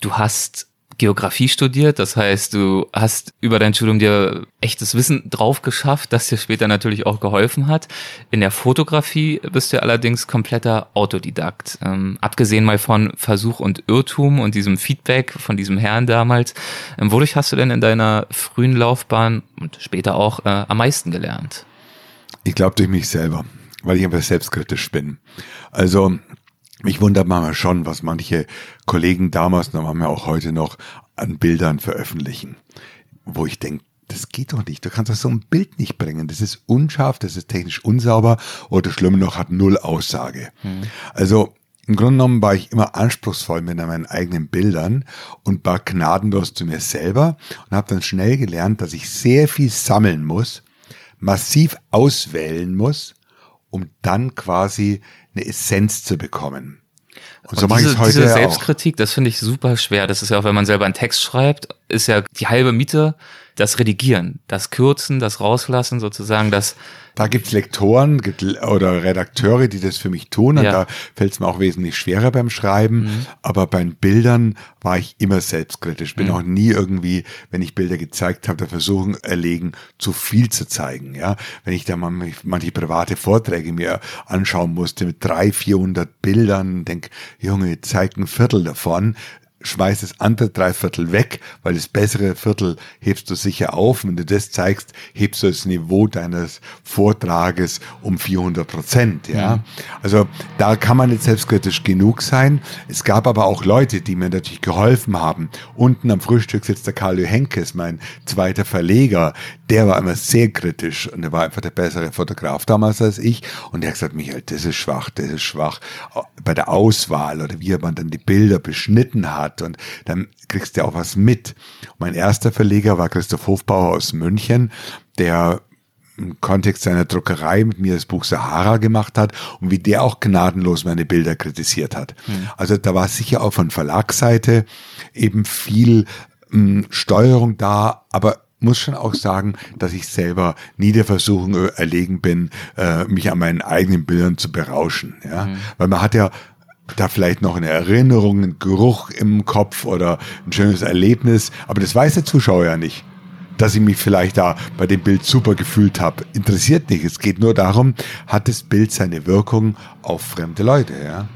Du hast Geografie studiert. Das heißt, du hast über dein Studium dir echtes Wissen drauf geschafft, das dir später natürlich auch geholfen hat. In der Fotografie bist du allerdings kompletter Autodidakt. Ähm, abgesehen mal von Versuch und Irrtum und diesem Feedback von diesem Herrn damals. Ähm, wodurch hast du denn in deiner frühen Laufbahn und später auch äh, am meisten gelernt? Ich glaube durch mich selber, weil ich einfach selbstkritisch bin. Also mich wundert manchmal schon, was manche Kollegen damals, noch haben ja auch heute noch, an Bildern veröffentlichen, wo ich denke, das geht doch nicht. Du kannst doch so ein Bild nicht bringen. Das ist unscharf, das ist technisch unsauber oder schlimmer noch, hat null Aussage. Hm. Also im Grunde genommen war ich immer anspruchsvoll mit meinen eigenen Bildern und war gnadenlos zu mir selber und habe dann schnell gelernt, dass ich sehr viel sammeln muss, massiv auswählen muss, um dann quasi eine Essenz zu bekommen. Und, und so mache ich es heute diese Selbstkritik, auch. das finde ich super schwer. Das ist ja auch, wenn man selber einen Text schreibt, ist ja die halbe Miete das Redigieren, das Kürzen, das Rauslassen sozusagen, das da gibt's Lektoren oder Redakteure, die das für mich tun. Und ja. da fällt es mir auch wesentlich schwerer beim Schreiben. Mhm. Aber bei den Bildern war ich immer selbstkritisch. Bin mhm. auch nie irgendwie, wenn ich Bilder gezeigt habe, der Versuchung erlegen, zu viel zu zeigen. Ja, wenn ich da manche private Vorträge mir anschauen musste mit drei, vierhundert Bildern, denk, Junge, zeig ein Viertel davon schmeiß das andere Dreiviertel weg, weil das bessere Viertel hebst du sicher auf. Wenn du das zeigst, hebst du das Niveau deines Vortrages um 400 Prozent, ja. Mhm. Also da kann man nicht selbstkritisch genug sein. Es gab aber auch Leute, die mir natürlich geholfen haben. Unten am Frühstück sitzt der Karl Henkes, mein zweiter Verleger. Der war immer sehr kritisch und er war einfach der bessere Fotograf damals als ich. Und er hat gesagt, Michael, das ist schwach, das ist schwach. Bei der Auswahl oder wie man dann die Bilder beschnitten hat, und dann kriegst du auch was mit. Mein erster Verleger war Christoph Hofbauer aus München, der im Kontext seiner Druckerei mit mir das Buch Sahara gemacht hat und wie der auch gnadenlos meine Bilder kritisiert hat. Mhm. Also da war sicher auch von Verlagsseite eben viel mh, hm, Steuerung da, aber muss schon auch sagen, dass ich selber nie der Versuchung erlegen bin, äh, mich an meinen eigenen Bildern zu berauschen. Ja? Mhm. Weil man hat ja da vielleicht noch eine Erinnerung, ein Geruch im Kopf oder ein schönes Erlebnis, aber das weiß der Zuschauer ja nicht. dass ich mich vielleicht da bei dem Bild super gefühlt habe. Interessiert nicht. Es geht nur darum, hat das Bild seine Wirkung auf fremde Leute, ja.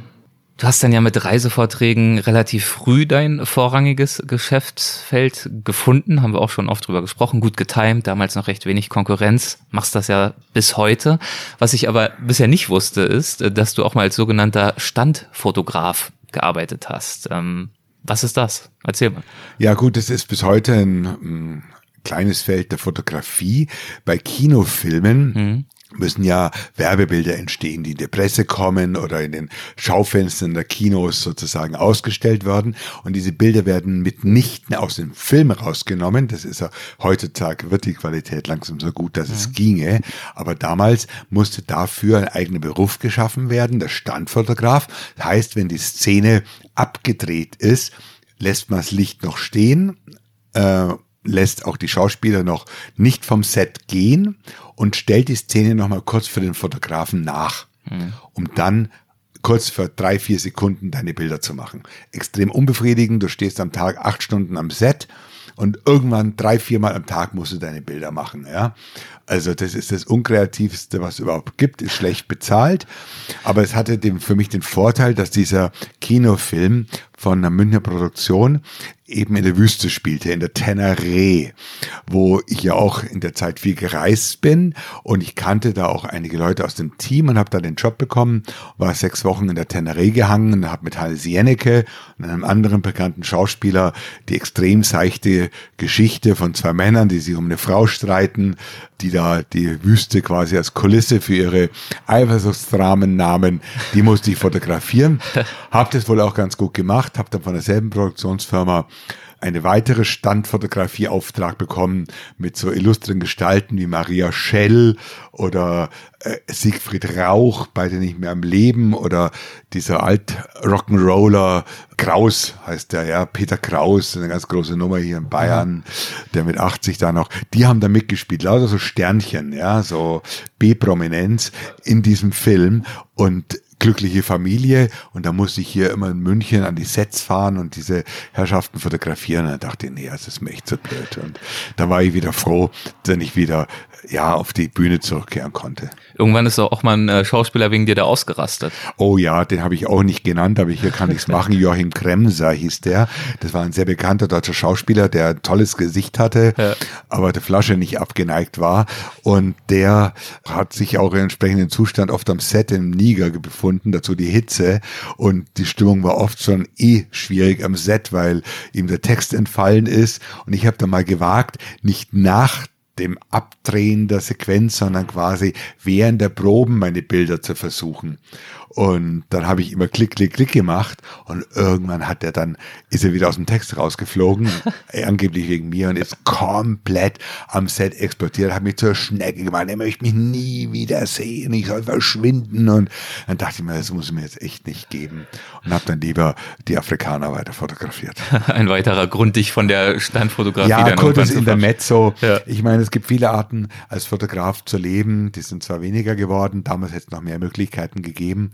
Du hast dann ja mit Reisevorträgen relativ früh dein vorrangiges Geschäftsfeld gefunden, haben wir auch schon oft drüber gesprochen, gut getimt, damals noch recht wenig Konkurrenz, machst das ja bis heute. Was ich aber bisher nicht wusste, ist, dass du auch mal als sogenannter Standfotograf gearbeitet hast. Ähm, was ist das? Erzähl mal. Ja gut, es ist bis heute ein, ein kleines Feld der Fotografie. Bei Kinofilmen mhm müssen ja Werbebilder entstehen, die in der Presse kommen oder in den Schaufenstern der Kinos sozusagen ausgestellt werden. Und diese Bilder werden mitnichten aus dem Film rausgenommen. Das ist ja heutzutage wird die Qualität langsam so gut, dass ja. es ginge. Aber damals musste dafür ein eigener Beruf geschaffen werden, der Standfotograf. Das heißt, wenn die Szene abgedreht ist, lässt man das Licht noch stehen, äh, lässt auch die Schauspieler noch nicht vom Set gehen und stellt die Szene nochmal kurz für den Fotografen nach, mhm. um dann kurz für drei, vier Sekunden deine Bilder zu machen. Extrem unbefriedigend, du stehst am Tag acht Stunden am Set und irgendwann drei, viermal am Tag musst du deine Bilder machen, ja. Also das ist das unkreativste, was es überhaupt gibt, ist schlecht bezahlt. Aber es hatte dem, für mich den Vorteil, dass dieser Kinofilm von einer Münchner Produktion eben in der Wüste spielte, in der Teneré, wo ich ja auch in der Zeit viel gereist bin und ich kannte da auch einige Leute aus dem Team und habe da den Job bekommen, war sechs Wochen in der Teneré gehangen und habe mit Hans Jennecke und einem anderen bekannten Schauspieler die extrem seichte Geschichte von zwei Männern, die sich um eine Frau streiten, die da die Wüste quasi als Kulisse für ihre Eifersuchtsdramen nahmen, die musste ich fotografieren. Hab das wohl auch ganz gut gemacht, habe dann von derselben Produktionsfirma eine weitere Standfotografieauftrag bekommen mit so illustren Gestalten wie Maria Schell oder äh, Siegfried Rauch, beide nicht mehr am Leben oder dieser alt Rock'n'Roller Kraus heißt der, ja, Peter Kraus, eine ganz große Nummer hier in Bayern, der mit 80 da noch, die haben da mitgespielt, lauter so Sternchen, ja, so B-Prominenz in diesem Film und glückliche Familie und da musste ich hier immer in München an die Sets fahren und diese Herrschaften fotografieren. Und dann dachte ich, nee, das ist mir echt zu blöd. Und da war ich wieder froh, dass ich wieder ja auf die Bühne zurückkehren konnte. Irgendwann ist auch mal ein äh, Schauspieler wegen dir da ausgerastet. Oh ja, den habe ich auch nicht genannt, aber hier kann ich es machen. Joachim Kremser hieß der. Das war ein sehr bekannter deutscher Schauspieler, der ein tolles Gesicht hatte, ja. aber der Flasche nicht abgeneigt war. Und der hat sich auch im entsprechenden Zustand oft am Set im Niger befunden, dazu die Hitze. Und die Stimmung war oft schon eh schwierig am Set, weil ihm der Text entfallen ist. Und ich habe da mal gewagt, nicht nach dem Abdrehen der Sequenz, sondern quasi während der Proben meine Bilder zu versuchen. Und dann habe ich immer Klick, Klick, Klick gemacht und irgendwann hat er dann, ist er wieder aus dem Text rausgeflogen, angeblich wegen mir und ist komplett am Set explodiert, hat mich zur Schnecke gemacht, er möchte mich nie wieder sehen, ich soll verschwinden und dann dachte ich mir, das muss ich mir jetzt echt nicht geben und habe dann lieber die Afrikaner weiter fotografiert. Ein weiterer Grund, dich von der Standfotografie ja, dann kurzes Intermezzo. Ja. Ich meine, es gibt viele Arten, als Fotograf zu leben, die sind zwar weniger geworden, damals hätte es noch mehr Möglichkeiten gegeben,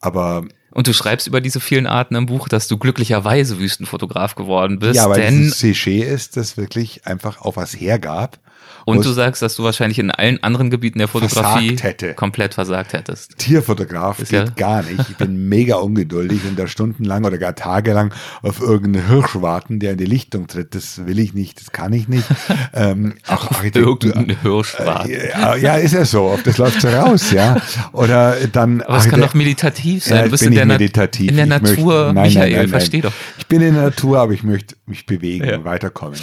aber und du schreibst über diese vielen Arten im Buch, dass du glücklicherweise Wüstenfotograf geworden bist. Ja, weil denn es Klischee ist, das wirklich einfach auf was hergab. Und du sagst, dass du wahrscheinlich in allen anderen Gebieten der Fotografie versagt komplett versagt hättest. Tierfotograf ist geht ja gar nicht. Ich bin mega ungeduldig und da stundenlang oder gar tagelang auf irgendeinen Hirsch warten, der in die Lichtung tritt. Das will ich nicht, das kann ich nicht. ähm, auch Architektur. Irgendeinen Hirsch äh, warten. Äh, ja, ist ja so. Auf das läuft so raus, ja. Oder dann. Aber es kann doch meditativ sein. Ja, du bist in der, meditativ. in der Natur, möchte, nein, Michael, nein, nein, versteh doch. Ich bin in der Natur, aber ich möchte mich bewegen ja. und weiterkommen.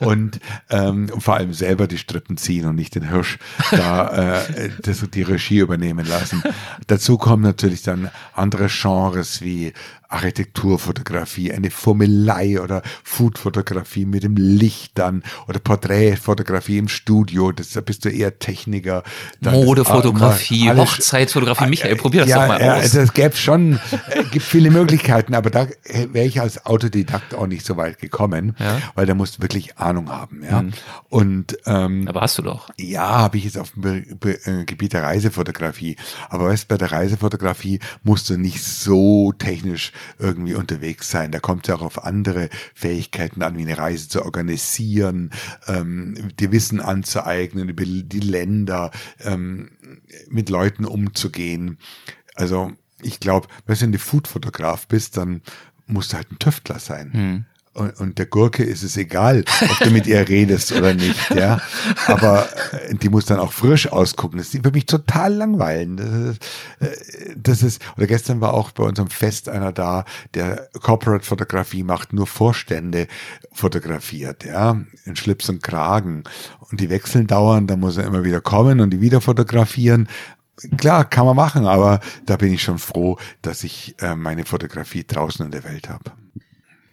Und ähm, vor allem selber die Strippen ziehen und nicht den Hirsch da äh, das, die Regie übernehmen lassen. Dazu kommen natürlich dann andere Genres wie Architekturfotografie, eine Formelei oder Foodfotografie mit dem Licht dann oder Porträtfotografie im Studio, das, da bist du eher Techniker. Modefotografie, Hochzeitsfotografie, Michael, probier das ja, doch mal ja, aus. Es gäbe schon, äh, gibt viele Möglichkeiten, aber da wäre ich als Autodidakt auch nicht so weit gekommen, ja? weil da musst du wirklich Ahnung haben. Ja? Mhm. Und, ähm, aber hast du doch. Ja, habe ich jetzt auf dem Be Be äh, Gebiet der Reisefotografie. Aber weißt bei der Reisefotografie musst du nicht so technisch irgendwie unterwegs sein. Da kommt es ja auch auf andere Fähigkeiten an, wie eine Reise zu organisieren, ähm, die Wissen anzueignen über die Länder, ähm, mit Leuten umzugehen. Also ich glaube, wenn du ein Foodfotograf bist, dann musst du halt ein Tüftler sein. Hm. Und, und der Gurke ist es egal, ob du mit ihr redest oder nicht, ja. Aber äh, die muss dann auch frisch ausgucken. Das ist für mich total langweilen. Das ist, äh, das ist, oder gestern war auch bei unserem Fest einer da, der Corporate Fotografie macht, nur Vorstände fotografiert, ja. In Schlips und Kragen. Und die wechseln dauernd, da muss er immer wieder kommen und die wieder fotografieren klar, kann man machen, aber da bin ich schon froh, dass ich äh, meine Fotografie draußen in der Welt habe.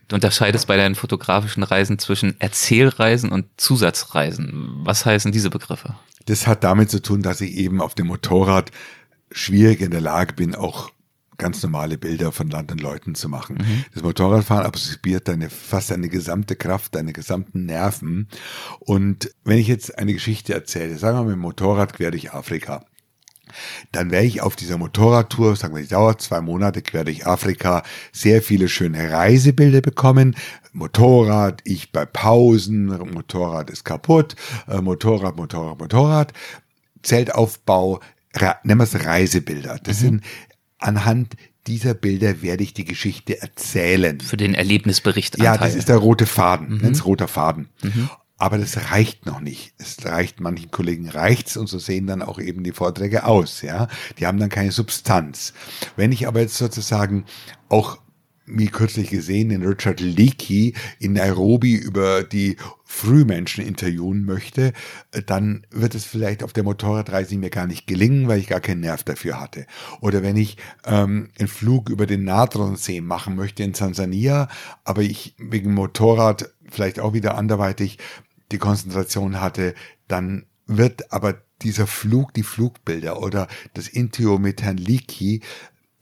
Du unterscheidest bei deinen fotografischen Reisen zwischen Erzählreisen und Zusatzreisen. Was heißen diese Begriffe? Das hat damit zu tun, dass ich eben auf dem Motorrad schwierig in der Lage bin, auch ganz normale Bilder von Land und Leuten zu machen. Mhm. Das Motorradfahren absorbiert deine, fast deine gesamte Kraft, deine gesamten Nerven. Und wenn ich jetzt eine Geschichte erzähle, sagen wir mal mit dem Motorrad quer durch Afrika, dann werde ich auf dieser Motorradtour, sagen wir, die dauert zwei Monate quer durch Afrika, sehr viele schöne Reisebilder bekommen. Motorrad, ich bei Pausen, Motorrad ist kaputt, äh, Motorrad, Motorrad, Motorrad, Zeltaufbau, nennen wir es Reisebilder. Das mhm. sind anhand dieser Bilder werde ich die Geschichte erzählen. Für den Erlebnisbericht. Ja, das ist der rote Faden, mhm. roter Faden. Mhm. Aber das reicht noch nicht. Es reicht, manchen Kollegen reicht's und so sehen dann auch eben die Vorträge aus, ja. Die haben dann keine Substanz. Wenn ich aber jetzt sozusagen auch wie kürzlich gesehen, den Richard Leakey in Nairobi über die Frühmenschen interviewen möchte, dann wird es vielleicht auf der Motorradreise mir gar nicht gelingen, weil ich gar keinen Nerv dafür hatte. Oder wenn ich ähm, einen Flug über den Nadronsee machen möchte in Tansania, aber ich wegen Motorrad vielleicht auch wieder anderweitig die Konzentration hatte, dann wird aber dieser Flug, die Flugbilder oder das Interview mit Herrn Leakey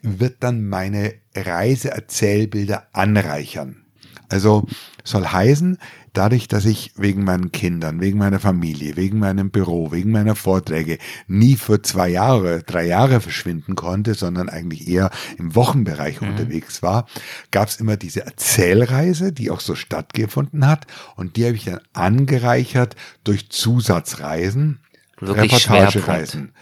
wird dann meine Reiseerzählbilder anreichern. Also soll heißen, dadurch, dass ich wegen meinen Kindern, wegen meiner Familie, wegen meinem Büro, wegen meiner Vorträge nie für zwei Jahre, drei Jahre verschwinden konnte, sondern eigentlich eher im Wochenbereich mhm. unterwegs war, gab es immer diese Erzählreise, die auch so stattgefunden hat. Und die habe ich dann angereichert durch Zusatzreisen wirklich Schwerpunkt,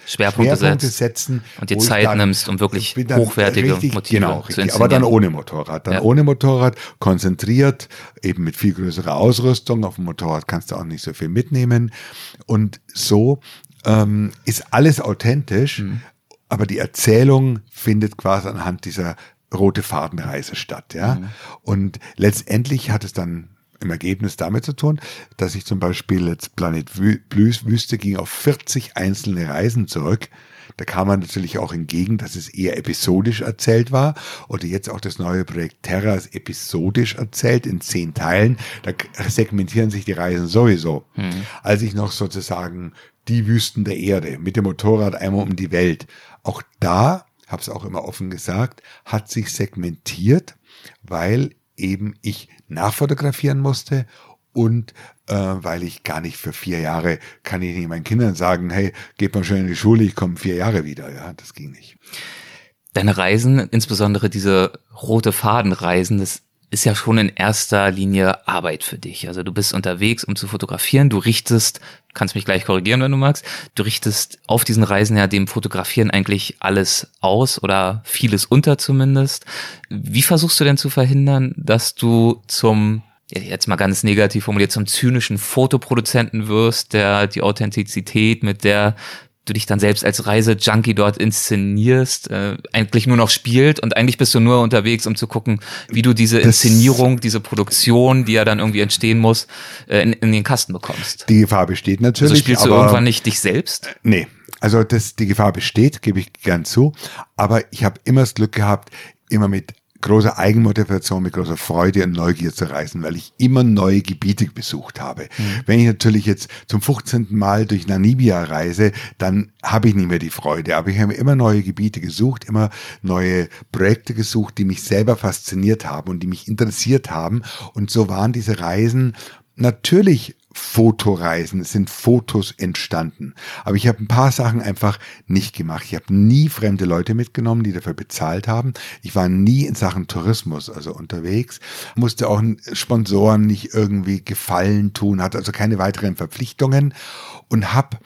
Schwerpunkte, Schwerpunkte setzen und dir Zeit nimmst, um wirklich hochwertige richtig, Motive genau, zu richtig, Aber dann ohne Motorrad. Dann ja. ohne Motorrad, konzentriert, eben mit viel größerer Ausrüstung. Auf dem Motorrad kannst du auch nicht so viel mitnehmen. Und so ähm, ist alles authentisch, mhm. aber die Erzählung findet quasi anhand dieser rote Fadenreise statt, ja. Mhm. Und letztendlich hat es dann im Ergebnis damit zu tun, dass ich zum Beispiel jetzt Planet Wüste ging auf 40 einzelne Reisen zurück. Da kam man natürlich auch entgegen, dass es eher episodisch erzählt war. Oder jetzt auch das neue Projekt Terra ist episodisch erzählt in zehn Teilen. Da segmentieren sich die Reisen sowieso. Mhm. Als ich noch sozusagen die Wüsten der Erde mit dem Motorrad einmal um die Welt. Auch da, habe es auch immer offen gesagt, hat sich segmentiert, weil eben ich nachfotografieren musste und äh, weil ich gar nicht für vier Jahre kann ich nicht meinen Kindern sagen, hey, geht mal schön in die Schule, ich komme vier Jahre wieder. Ja, das ging nicht. Deine Reisen, insbesondere diese rote Fadenreisen, das ist ja schon in erster Linie Arbeit für dich. Also du bist unterwegs, um zu fotografieren. Du richtest, kannst mich gleich korrigieren, wenn du magst, du richtest auf diesen Reisen ja dem Fotografieren eigentlich alles aus oder vieles unter zumindest. Wie versuchst du denn zu verhindern, dass du zum jetzt mal ganz negativ formuliert, zum zynischen Fotoproduzenten wirst, der die Authentizität, mit der du dich dann selbst als Reisejunkie dort inszenierst, äh, eigentlich nur noch spielt und eigentlich bist du nur unterwegs, um zu gucken, wie du diese Inszenierung, diese Produktion, die ja dann irgendwie entstehen muss, äh, in, in den Kasten bekommst. Die Gefahr besteht natürlich. Also spielst du irgendwann nicht dich selbst? Nee. Also das, die Gefahr besteht, gebe ich gern zu. Aber ich habe immer das Glück gehabt, immer mit großer Eigenmotivation, mit großer Freude und Neugier zu reisen, weil ich immer neue Gebiete besucht habe. Mhm. Wenn ich natürlich jetzt zum 15. Mal durch Namibia reise, dann habe ich nicht mehr die Freude. Aber ich habe immer neue Gebiete gesucht, immer neue Projekte gesucht, die mich selber fasziniert haben und die mich interessiert haben. Und so waren diese Reisen natürlich Fotoreisen, es sind Fotos entstanden. Aber ich habe ein paar Sachen einfach nicht gemacht. Ich habe nie fremde Leute mitgenommen, die dafür bezahlt haben. Ich war nie in Sachen Tourismus also unterwegs, musste auch Sponsoren nicht irgendwie Gefallen tun, hatte also keine weiteren Verpflichtungen und habe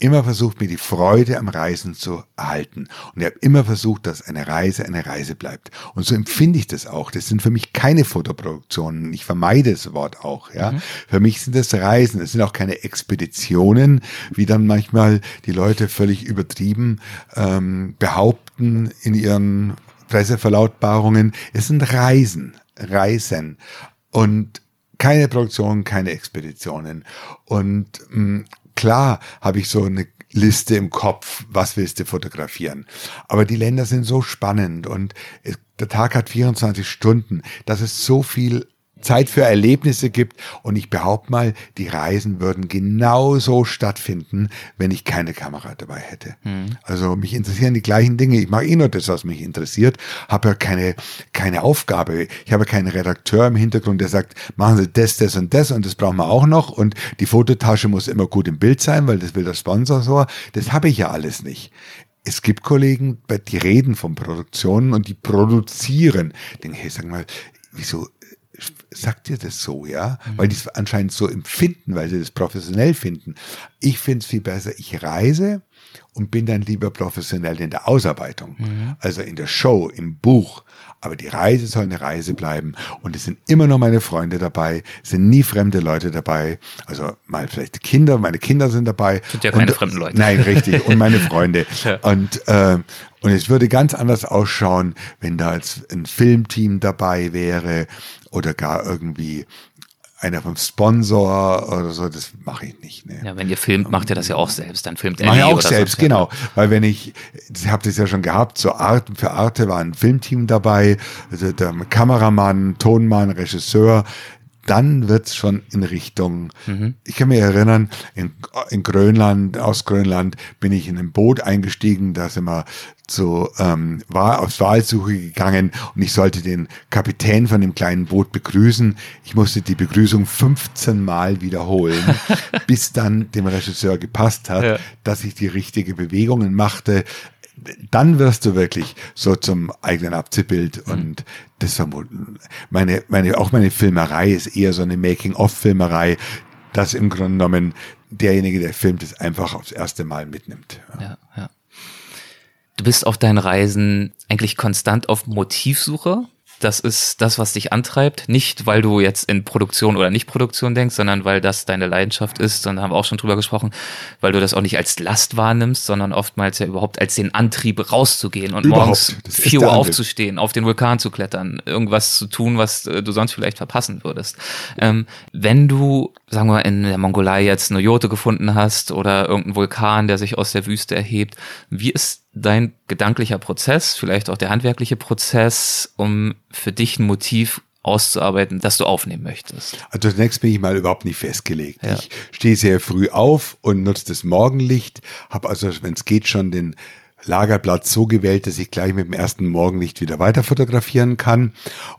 immer versucht, mir die Freude am Reisen zu erhalten. Und ich habe immer versucht, dass eine Reise eine Reise bleibt. Und so empfinde ich das auch. Das sind für mich keine Fotoproduktionen. Ich vermeide das Wort auch. Ja, mhm. für mich sind das Reisen. Es sind auch keine Expeditionen, wie dann manchmal die Leute völlig übertrieben ähm, behaupten in ihren Presseverlautbarungen. Es sind Reisen, Reisen und keine Produktion, keine Expeditionen. Und mh, mm, Klar habe ich so eine Liste im Kopf, was willst du fotografieren. Aber die Länder sind so spannend und der Tag hat 24 Stunden, dass es so viel Zeit für Erlebnisse gibt. Und ich behaupte mal, die Reisen würden genauso stattfinden, wenn ich keine Kamera dabei hätte. Mhm. Also mich interessieren die gleichen Dinge. Ich mache eh nur das, was mich interessiert. Habe ja keine, keine Aufgabe. Ich habe keinen Redakteur im Hintergrund, der sagt, machen Sie das, das und das und das brauchen wir auch noch. Und die Fototasche muss immer gut im Bild sein, weil das will der Sponsor so. Das habe ich ja alles nicht es gibt Kollegen, die reden von Produktionen und die produzieren. Ich denke, hey, sag mal, wieso sagt ihr das so, ja? Mhm. Weil die es anscheinend so empfinden, weil sie das professionell finden. Ich finde es viel besser, ich reise und bin dann lieber professionell in der Ausarbeitung, mhm. also in der Show, im Buch. Aber die Reise soll eine Reise bleiben und es sind immer noch meine Freunde dabei, sind nie fremde Leute dabei. Also mal vielleicht Kinder, meine Kinder sind dabei. Sind ja keine und, fremden Leute. Nein, richtig. Und meine Freunde. ja. Und äh, und es würde ganz anders ausschauen, wenn da jetzt ein Filmteam dabei wäre oder gar irgendwie einer vom Sponsor oder so, das mache ich nicht. Ne. Ja, wenn ihr filmt, macht ihr das ja auch selbst, dann filmt er Mach ich auch selbst, so. genau. Weil wenn ich, ich habe das ja schon gehabt, so Art, für Arte war ein Filmteam dabei, also der Kameramann, Tonmann, Regisseur, dann wird's schon in Richtung, mhm. ich kann mich erinnern, in, in Grönland, aus Grönland bin ich in ein Boot eingestiegen, da sind wir zu, ähm, war aufs Wahlsuche gegangen und ich sollte den Kapitän von dem kleinen Boot begrüßen. Ich musste die Begrüßung 15 Mal wiederholen, bis dann dem Regisseur gepasst hat, ja. dass ich die richtige Bewegungen machte dann wirst du wirklich so zum eigenen Abziehbild mhm. und das vermuten. Meine, meine, auch meine Filmerei ist eher so eine Making-of-Filmerei, dass im Grunde genommen derjenige, der filmt, es einfach aufs erste Mal mitnimmt. Ja, ja. ja. Du bist auf deinen Reisen eigentlich konstant auf Motivsuche das ist das, was dich antreibt. Nicht, weil du jetzt in Produktion oder Nicht-Produktion denkst, sondern weil das deine Leidenschaft ist. Und da haben wir auch schon drüber gesprochen, weil du das auch nicht als Last wahrnimmst, sondern oftmals ja überhaupt als den Antrieb rauszugehen und überhaupt. morgens vier Uhr aufzustehen, auf den Vulkan zu klettern, irgendwas zu tun, was äh, du sonst vielleicht verpassen würdest. Ähm, wenn du, sagen wir, in der Mongolei jetzt eine Jote gefunden hast oder irgendeinen Vulkan, der sich aus der Wüste erhebt, wie ist dein gedanklicher Prozess, vielleicht auch der handwerkliche Prozess, um für dich ein Motiv auszuarbeiten, das du aufnehmen möchtest? Also zunächst bin ich mal überhaupt nicht festgelegt. Ja. Ich stehe sehr früh auf und nutze das Morgenlicht, habe also, wenn es geht, schon den Lagerplatz so gewählt, dass ich gleich mit dem ersten Morgenlicht wieder weiter fotografieren kann.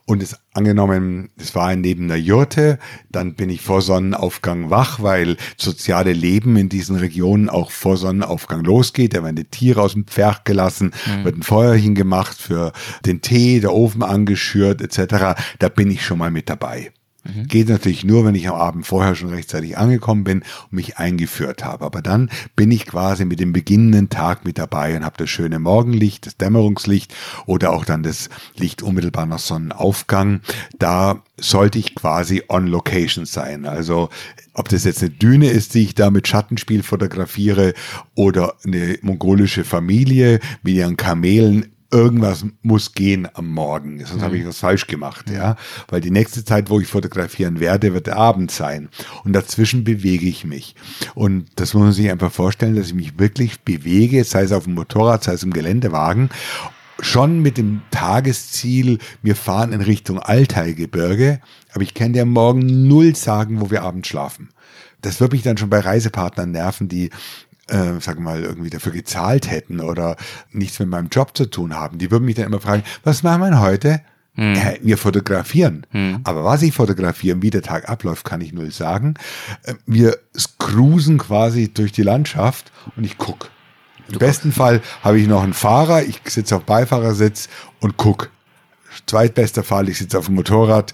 Und es angenommen, es war neben einer Jurte, dann bin ich vor Sonnenaufgang wach, weil soziale Leben in diesen Regionen auch vor Sonnenaufgang losgeht. Da werden die Tiere aus dem Pferch gelassen, mhm. wird ein Feuerchen gemacht für den Tee, der Ofen angeschürt etc. Da bin ich schon mal mit dabei. Mhm. Geht natürlich nur, wenn ich am Abend vorher schon rechtzeitig angekommen bin und mich eingeführt habe. Aber dann bin ich quasi mit dem beginnenden Tag mit dabei und habe das schöne Morgenlicht, das Dämmerungslicht oder auch dann das Licht unmittelbar nach Sonnenaufgang. Da sollte ich quasi on location sein. Also ob das jetzt eine Düne ist, die ich da mit Schattenspiel fotografiere oder eine mongolische Familie mit ihren Kamelen, irgendwas muss gehen am Morgen, sonst mhm. habe ich was falsch gemacht, ja, weil die nächste Zeit, wo ich fotografieren werde, wird Abend sein. Und dazwischen bewege ich mich. Und das muss man sich einfach vorstellen, dass ich mich wirklich bewege, sei es auf dem Motorrad, sei es im Geländewagen schon mit dem Tagesziel, wir fahren in Richtung Alteilgebirge, aber ich kann dir morgen null sagen, wo wir abends schlafen. Das wird mich dann schon bei Reisepartnern nerven, die äh, sag mal, irgendwie dafür gezahlt hätten oder nichts mit meinem Job zu tun haben. Die würden mich dann immer fragen, was machen wir heute? Hm. Äh, wir fotografieren. Hm. Aber was ich fotografiere, wie der Tag abläuft, kann ich nur sagen. Äh, wir cruisen quasi durch die Landschaft und ich gucke. Im besten Fall habe ich noch einen Fahrer, ich sitze auf Beifahrersitz und guck. Zweitbester Fall, ich sitze auf dem Motorrad,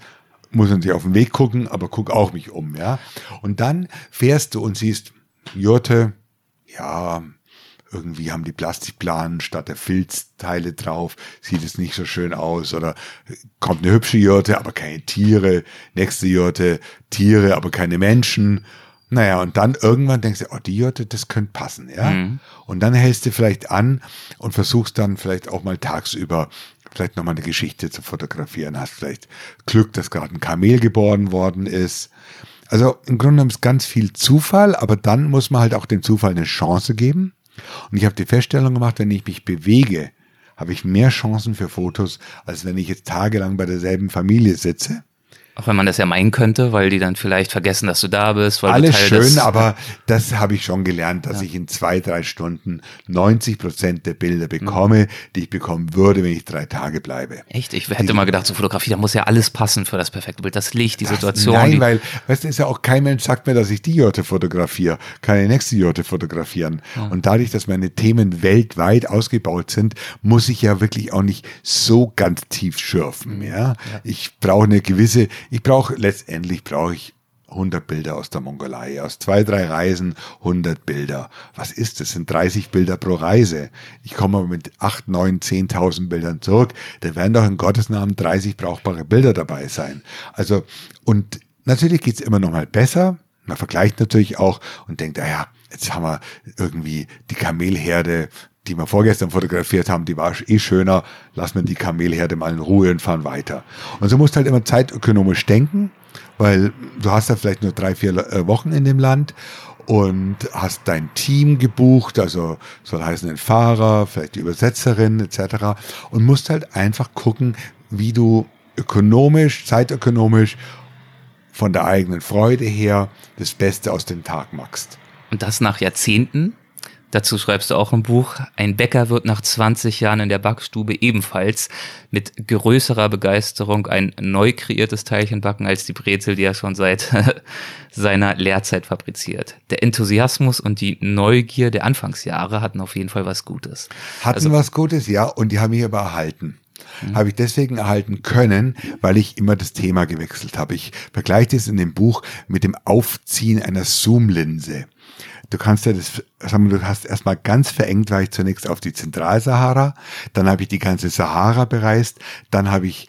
muss natürlich auf den Weg gucken, aber guck auch mich um, ja. Und dann fährst du und siehst Jurte, ja, irgendwie haben die Plastikplanen statt der Filzteile drauf, sieht es nicht so schön aus oder kommt eine hübsche Jurte, aber keine Tiere, nächste Jurte, Tiere, aber keine Menschen. Naja, und dann irgendwann denkst du, oh, die Jurte, das könnte passen, ja. Mhm. Und dann hältst du vielleicht an und versuchst dann vielleicht auch mal tagsüber vielleicht nochmal eine Geschichte zu fotografieren. Hast vielleicht Glück, dass gerade ein Kamel geboren worden ist. Also im Grunde genommen ist ganz viel Zufall, aber dann muss man halt auch dem Zufall eine Chance geben. Und ich habe die Feststellung gemacht, wenn ich mich bewege, habe ich mehr Chancen für Fotos, als wenn ich jetzt tagelang bei derselben Familie sitze. Auch wenn man das ja meinen könnte, weil die dann vielleicht vergessen, dass du da bist. Weil Alles schön, aber das habe ich schon gelernt, dass ja. ich in zwei, drei Stunden 90 Prozent der Bilder bekomme, mhm. die ich bekommen würde, wenn ich drei Tage bleibe. Echt? Ich hätte die, mal gedacht, so Fotografie, da muss ja alles passen für das perfekte Bild. Das Licht, die das, Situation. Nein, die, weil, weißt du, ist ja auch kein Mensch sagt mir, dass ich die Jote fotografiere, kann die nächste Jote fotografieren. Ja. Und dadurch, dass meine Themen weltweit ausgebaut sind, muss ich ja wirklich auch nicht so ganz tief schürfen. Ja, ja. ich brauche eine gewisse ich brauche, letztendlich brauche ich 100 Bilder aus der Mongolei. Aus zwei, drei Reisen 100 Bilder. Was ist das? sind 30 Bilder pro Reise. Ich komme mit 8, 9, 10.000 Bildern zurück. Da werden doch in Gottes Namen 30 brauchbare Bilder dabei sein. Also, und natürlich geht's immer noch mal besser. Man vergleicht natürlich auch und denkt, naja, jetzt haben wir irgendwie die Kamelherde die wir vorgestern fotografiert haben, die war eh schöner, lassen wir die Kamelherde mal in Ruhe und fahren weiter. Und so musst halt immer zeitökonomisch denken, weil du hast ja vielleicht nur drei, vier äh, Wochen in dem Land und hast dein Team gebucht, also soll heißen den Fahrer, vielleicht die Übersetzerin etc. und musst halt einfach gucken, wie du ökonomisch, zeitökonomisch von der eigenen Freude her das Beste aus dem Tag machst. Und das nach Jahrzehnten? Dazu schreibst du auch im Buch, ein Bäcker wird nach 20 Jahren in der Backstube ebenfalls mit größerer Begeisterung ein neu kreiertes Teilchen backen als die Brezel, die er schon seit seiner Lehrzeit fabriziert. Der Enthusiasmus und die Neugier der Anfangsjahre hatten auf jeden Fall was Gutes. Hatten also, was Gutes, ja, und die haben mich aber erhalten. Mhm. Habe ich deswegen erhalten können, weil ich immer das Thema gewechselt habe. Ich vergleiche das in dem Buch mit dem Aufziehen einer Zoomlinse. Du kannst ja das, sagen wir, du hast erstmal ganz verengt, war ich zunächst auf die Zentralsahara, dann habe ich die ganze Sahara bereist, dann habe ich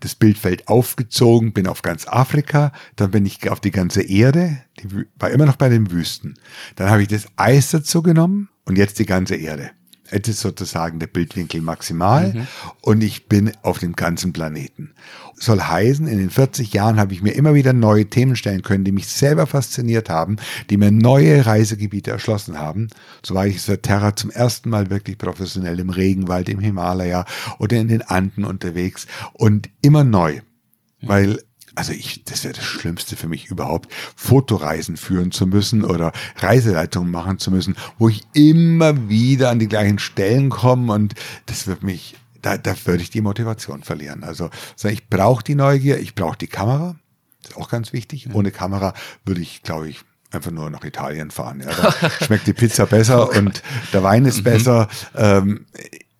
das Bildfeld aufgezogen, bin auf ganz Afrika, dann bin ich auf die ganze Erde, die war immer noch bei den Wüsten. Dann habe ich das Eis dazu genommen und jetzt die ganze Erde. Es ist sozusagen der Bildwinkel maximal mhm. und ich bin auf dem ganzen Planeten. Soll heißen, in den 40 Jahren habe ich mir immer wieder neue Themen stellen können, die mich selber fasziniert haben, die mir neue Reisegebiete erschlossen haben. So war ich seit Terra zum ersten Mal wirklich professionell im Regenwald, im Himalaya oder in den Anden unterwegs und immer neu. Weil also ich, das wäre das Schlimmste für mich überhaupt, Fotoreisen führen zu müssen oder Reiseleitungen machen zu müssen, wo ich immer wieder an die gleichen Stellen komme und das wird mich, da, da würde ich die Motivation verlieren. Also ich brauche die Neugier, ich brauche die Kamera, das ist auch ganz wichtig. Ohne Kamera würde ich, glaube ich, einfach nur nach Italien fahren. Ja, da schmeckt die Pizza besser und der Wein ist mhm. besser. Ähm,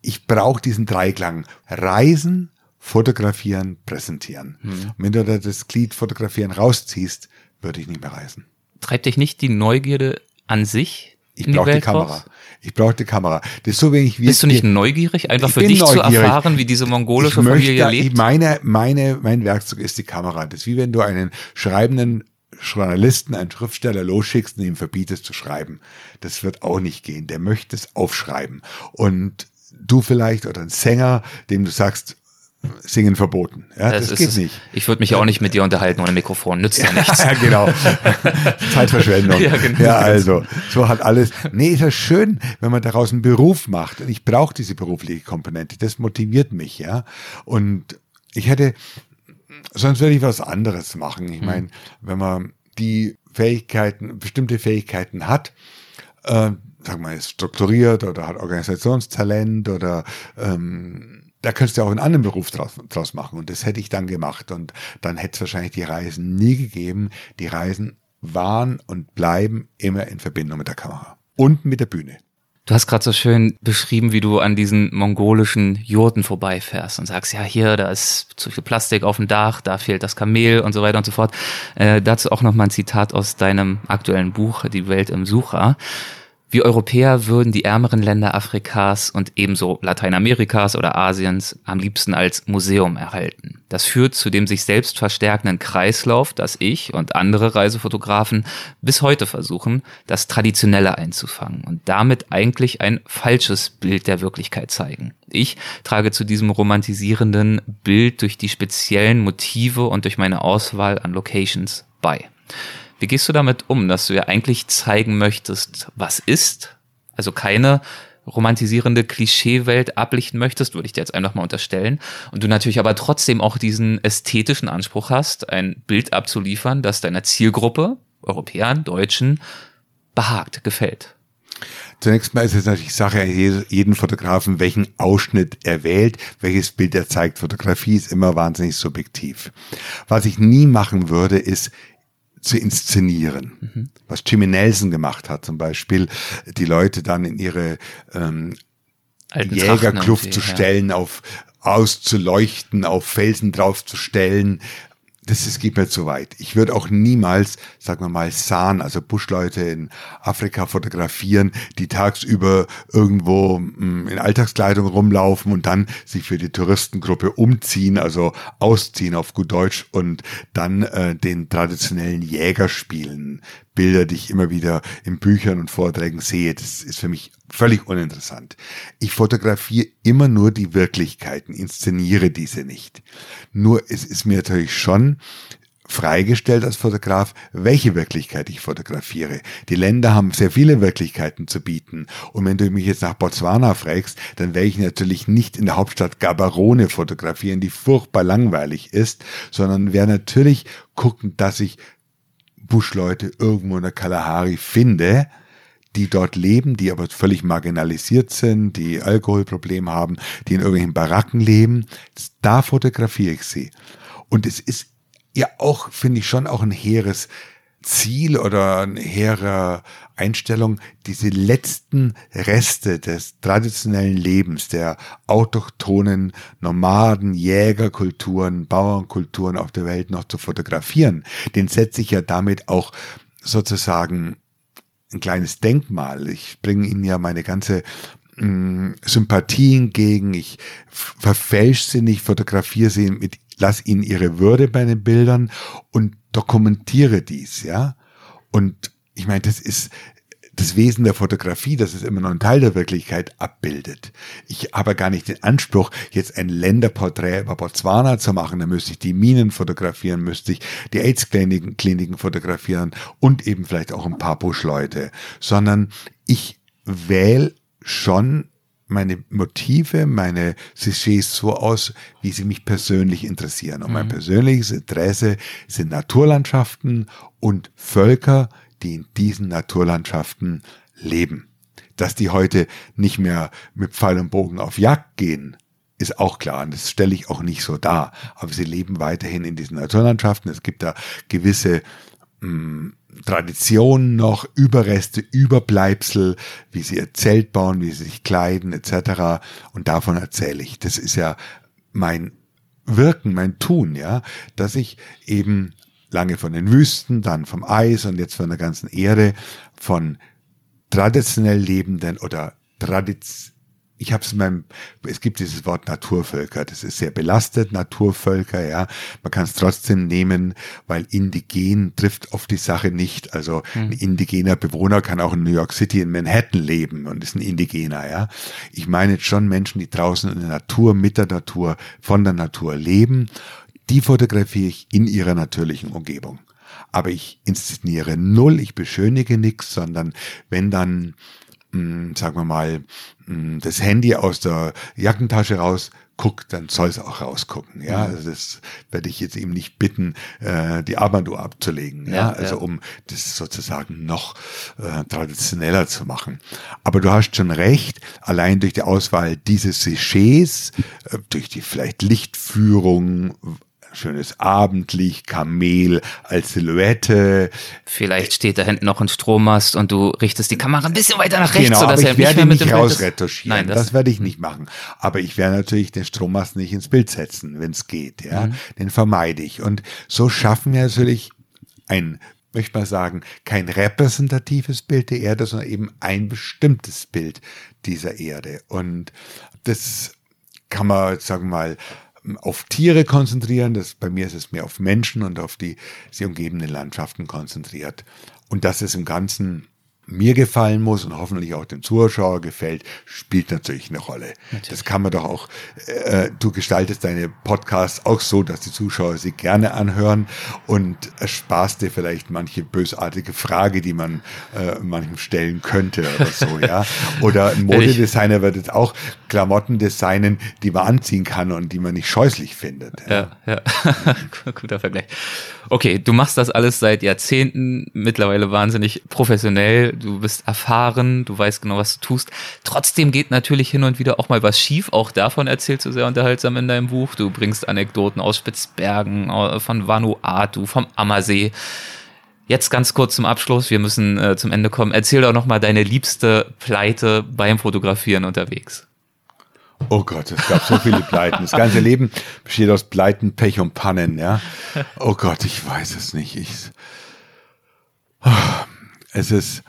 ich brauche diesen Dreiklang. Reisen, fotografieren, präsentieren. Mhm. wenn du da das Glied fotografieren rausziehst, würde ich nicht mehr reisen. Treibt dich nicht die Neugierde an sich? Ich brauche die, die Kamera. Raus? Ich brauche die Kamera. Das ist so wenig wie Bist du nicht neugierig, einfach für dich neugierig. zu erfahren, wie diese mongolische ich Familie möchte, lebt? Meine, meine, mein Werkzeug ist die Kamera. Das ist wie wenn du einen schreibenden Journalisten, einen Schriftsteller losschickst und ihm verbietest zu schreiben. Das wird auch nicht gehen. Der möchte es aufschreiben. Und du vielleicht oder ein Sänger, dem du sagst, Singen verboten. Ja, das, das geht nicht. Ich würde mich auch nicht mit dir unterhalten ohne Mikrofon. Nützt ja nichts. ja, genau. Zeitverschwendung. Ja, genau. ja, also, so hat alles. Nee, ist ja schön, wenn man daraus einen Beruf macht. Und ich brauche diese berufliche Komponente. Das motiviert mich, ja. Und ich hätte, sonst würde ich was anderes machen. Ich hm. meine, wenn man die Fähigkeiten, bestimmte Fähigkeiten hat, äh, sagen wir, ist strukturiert oder hat Organisationstalent oder ähm, da könntest du auch einen anderen Beruf draus, draus machen. Und das hätte ich dann gemacht. Und dann hätte es wahrscheinlich die Reisen nie gegeben. Die Reisen waren und bleiben immer in Verbindung mit der Kamera und mit der Bühne. Du hast gerade so schön beschrieben, wie du an diesen mongolischen Jurten vorbeifährst und sagst, ja, hier, da ist zu viel Plastik auf dem Dach, da fehlt das Kamel und so weiter und so fort. Äh, dazu auch nochmal ein Zitat aus deinem aktuellen Buch, Die Welt im Sucher. Wir Europäer würden die ärmeren Länder Afrikas und ebenso Lateinamerikas oder Asiens am liebsten als Museum erhalten. Das führt zu dem sich selbst verstärkenden Kreislauf, dass ich und andere Reisefotografen bis heute versuchen, das Traditionelle einzufangen und damit eigentlich ein falsches Bild der Wirklichkeit zeigen. Ich trage zu diesem romantisierenden Bild durch die speziellen Motive und durch meine Auswahl an Locations bei. Wie gehst du damit um, dass du ja eigentlich zeigen möchtest, was ist? Also keine romantisierende Klischeewelt ablichten möchtest, würde ich dir jetzt einfach mal unterstellen. Und du natürlich aber trotzdem auch diesen ästhetischen Anspruch hast, ein Bild abzuliefern, das deiner Zielgruppe, Europäern, Deutschen, behagt, gefällt. Zunächst mal ist es natürlich Sache jeden Fotografen, welchen Ausschnitt er wählt, welches Bild er zeigt. Fotografie ist immer wahnsinnig subjektiv. Was ich nie machen würde, ist zu inszenieren. Mhm. Was Jimmy Nelson gemacht hat, zum Beispiel, die Leute dann in ihre ähm, Jägerkluft zu stellen, ja. auf auszuleuchten, auf Felsen draufzustellen, das ist, geht mir zu weit. Ich würde auch niemals, sagen wir mal, San, also Buschleute in Afrika fotografieren, die tagsüber irgendwo mm, in Alltagskleidung rumlaufen und dann sich für die Touristengruppe umziehen, also ausziehen auf gut Deutsch und dann äh, den traditionellen Jäger spielen. Bilder, die ich immer wieder in Büchern und Vorträgen sehe. Das ist für mich völlig uninteressant. Ich fotografiere immer nur die Wirklichkeiten, inszeniere diese nicht. Nur es ist mir natürlich schon freigestellt als Fotograf, welche Wirklichkeit ich fotografiere. Die Länder haben sehr viele Wirklichkeiten zu bieten. Und wenn du mich jetzt nach Botswana fragst, dann werde ich natürlich nicht in der Hauptstadt Gaborone fotografieren, die furchtbar langweilig ist, sondern werde natürlich gucken, dass ich Buschleute irgendwo in der Kalahari finde, die dort leben, die aber völlig marginalisiert sind, die Alkoholprobleme haben, die in irgendwelchen Baracken leben. Da fotografiere ich sie. Und es ist ja auch, finde ich, schon auch ein hehres Ziel oder eine hehre Einstellung, diese letzten Reste des traditionellen Lebens, der autochthonen Nomaden, Jägerkulturen, Bauernkulturen auf der Welt noch zu fotografieren, den setze ich ja damit auch sozusagen ein kleines Denkmal. Ich bringe Ihnen ja meine ganze mh, mm, Sympathien gegen, ich verfälsche sie nicht, fotografiere sie mit, lass ihnen ihre Würde bei den Bildern und dokumentiere dies, ja. Und ich meine, das ist das Wesen der Fotografie, dass es immer noch einen Teil der Wirklichkeit abbildet. Ich habe gar nicht den Anspruch, jetzt ein Länderporträt über Botswana zu machen. Da müsste ich die Minen fotografieren, müsste ich die AIDS-Kliniken Kliniken fotografieren und eben vielleicht auch ein paar Buschleute. Sondern ich wähle schon meine Motive, meine Sujets so aus, wie sie mich persönlich interessieren. Und mein mhm. persönliches Interesse sind Naturlandschaften und Völker, die in diesen Naturlandschaften leben. Dass die heute nicht mehr mit Pfeil und Bogen auf Jagd gehen, ist auch klar und das stelle ich auch nicht so dar. Aber sie leben weiterhin in diesen Naturlandschaften. Es gibt da gewisse Traditionen noch, Überreste, Überbleibsel, wie sie ihr Zelt bauen, wie sie sich kleiden etc. Und davon erzähle ich. Das ist ja mein Wirken, mein Tun, ja, dass ich eben lange von den Wüsten, dann vom Eis und jetzt von der ganzen Erde, von traditionell lebenden oder Tradition ich habe es in meinem, es gibt dieses Wort Naturvölker, das ist sehr belastet, Naturvölker, ja. Man kann es trotzdem nehmen, weil indigen trifft oft die Sache nicht. Also ein indigener Bewohner kann auch in New York City in Manhattan leben und ist ein Indigener, ja. Ich meine jetzt schon Menschen, die draußen in der Natur, mit der Natur, von der Natur leben. Die fotografiere ich in ihrer natürlichen Umgebung. Aber ich inszeniere null, ich beschönige nichts, sondern wenn dann mh, hm, sagen wir mal, mh, hm, das Handy aus der Jackentasche raus guckt, dann soll es auch rausgucken. Ja, mhm. also das werde ich jetzt eben nicht bitten, äh, die Armbanduhr abzulegen. Ja, ja also ja. um das sozusagen noch äh, traditioneller zu machen. Aber du hast schon recht, allein durch die Auswahl dieses Sujets, äh, durch die vielleicht Lichtführung, schönes Abendlicht, Kamel als Silhouette. Vielleicht steht da hinten noch ein Strommast und du richtest die Kamera ein bisschen weiter nach rechts, genau, sodass aber ich er werde nicht, nicht rausretuschieren. Nein, das, das werde ich nicht machen. Aber ich werde natürlich den Strommast nicht ins Bild setzen, wenn es geht. Ja, mhm. den vermeide ich. Und so schaffen wir natürlich ein möchte mal sagen, kein repräsentatives Bild der Erde, sondern eben ein bestimmtes Bild dieser Erde. Und das kann man, sagen wir mal, auf Tiere konzentrieren. Das, bei mir ist es mehr auf Menschen und auf die sie umgebenden Landschaften konzentriert. Und das ist im Ganzen mir gefallen muss und hoffentlich auch dem Zuschauer gefällt, spielt natürlich eine Rolle. Natürlich. Das kann man doch auch, äh, du gestaltest deine Podcasts auch so, dass die Zuschauer sie gerne anhören und ersparst dir vielleicht manche bösartige Frage, die man äh, manchem stellen könnte oder so, ja. Oder ein Modedesigner wird jetzt auch Klamotten designen, die man anziehen kann und die man nicht scheußlich findet. Ja, ja. Guter Vergleich. Okay, du machst das alles seit Jahrzehnten, mittlerweile wahnsinnig professionell du bist erfahren, du weißt genau, was du tust. Trotzdem geht natürlich hin und wieder auch mal was schief. Auch davon erzählst du sehr unterhaltsam in deinem Buch. Du bringst Anekdoten aus Spitzbergen, von Vanuatu, vom Ammersee. Jetzt ganz kurz zum Abschluss, wir müssen äh, zum Ende kommen. Erzähl doch nochmal deine liebste Pleite beim Fotografieren unterwegs. Oh Gott, es gab so viele Pleiten. Das ganze Leben besteht aus Pleiten, Pech und Pannen, ja. Oh Gott, ich weiß es nicht. Ich, es ist,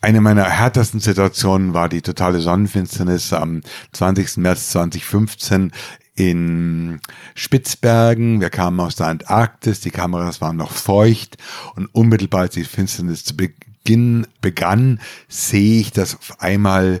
eine meiner härtesten Situationen war die totale Sonnenfinsternis am 20. März 2015 in Spitzbergen. Wir kamen aus der Antarktis, die Kameras waren noch feucht und unmittelbar als die Finsternis zu Beginn begann, sehe ich, dass auf einmal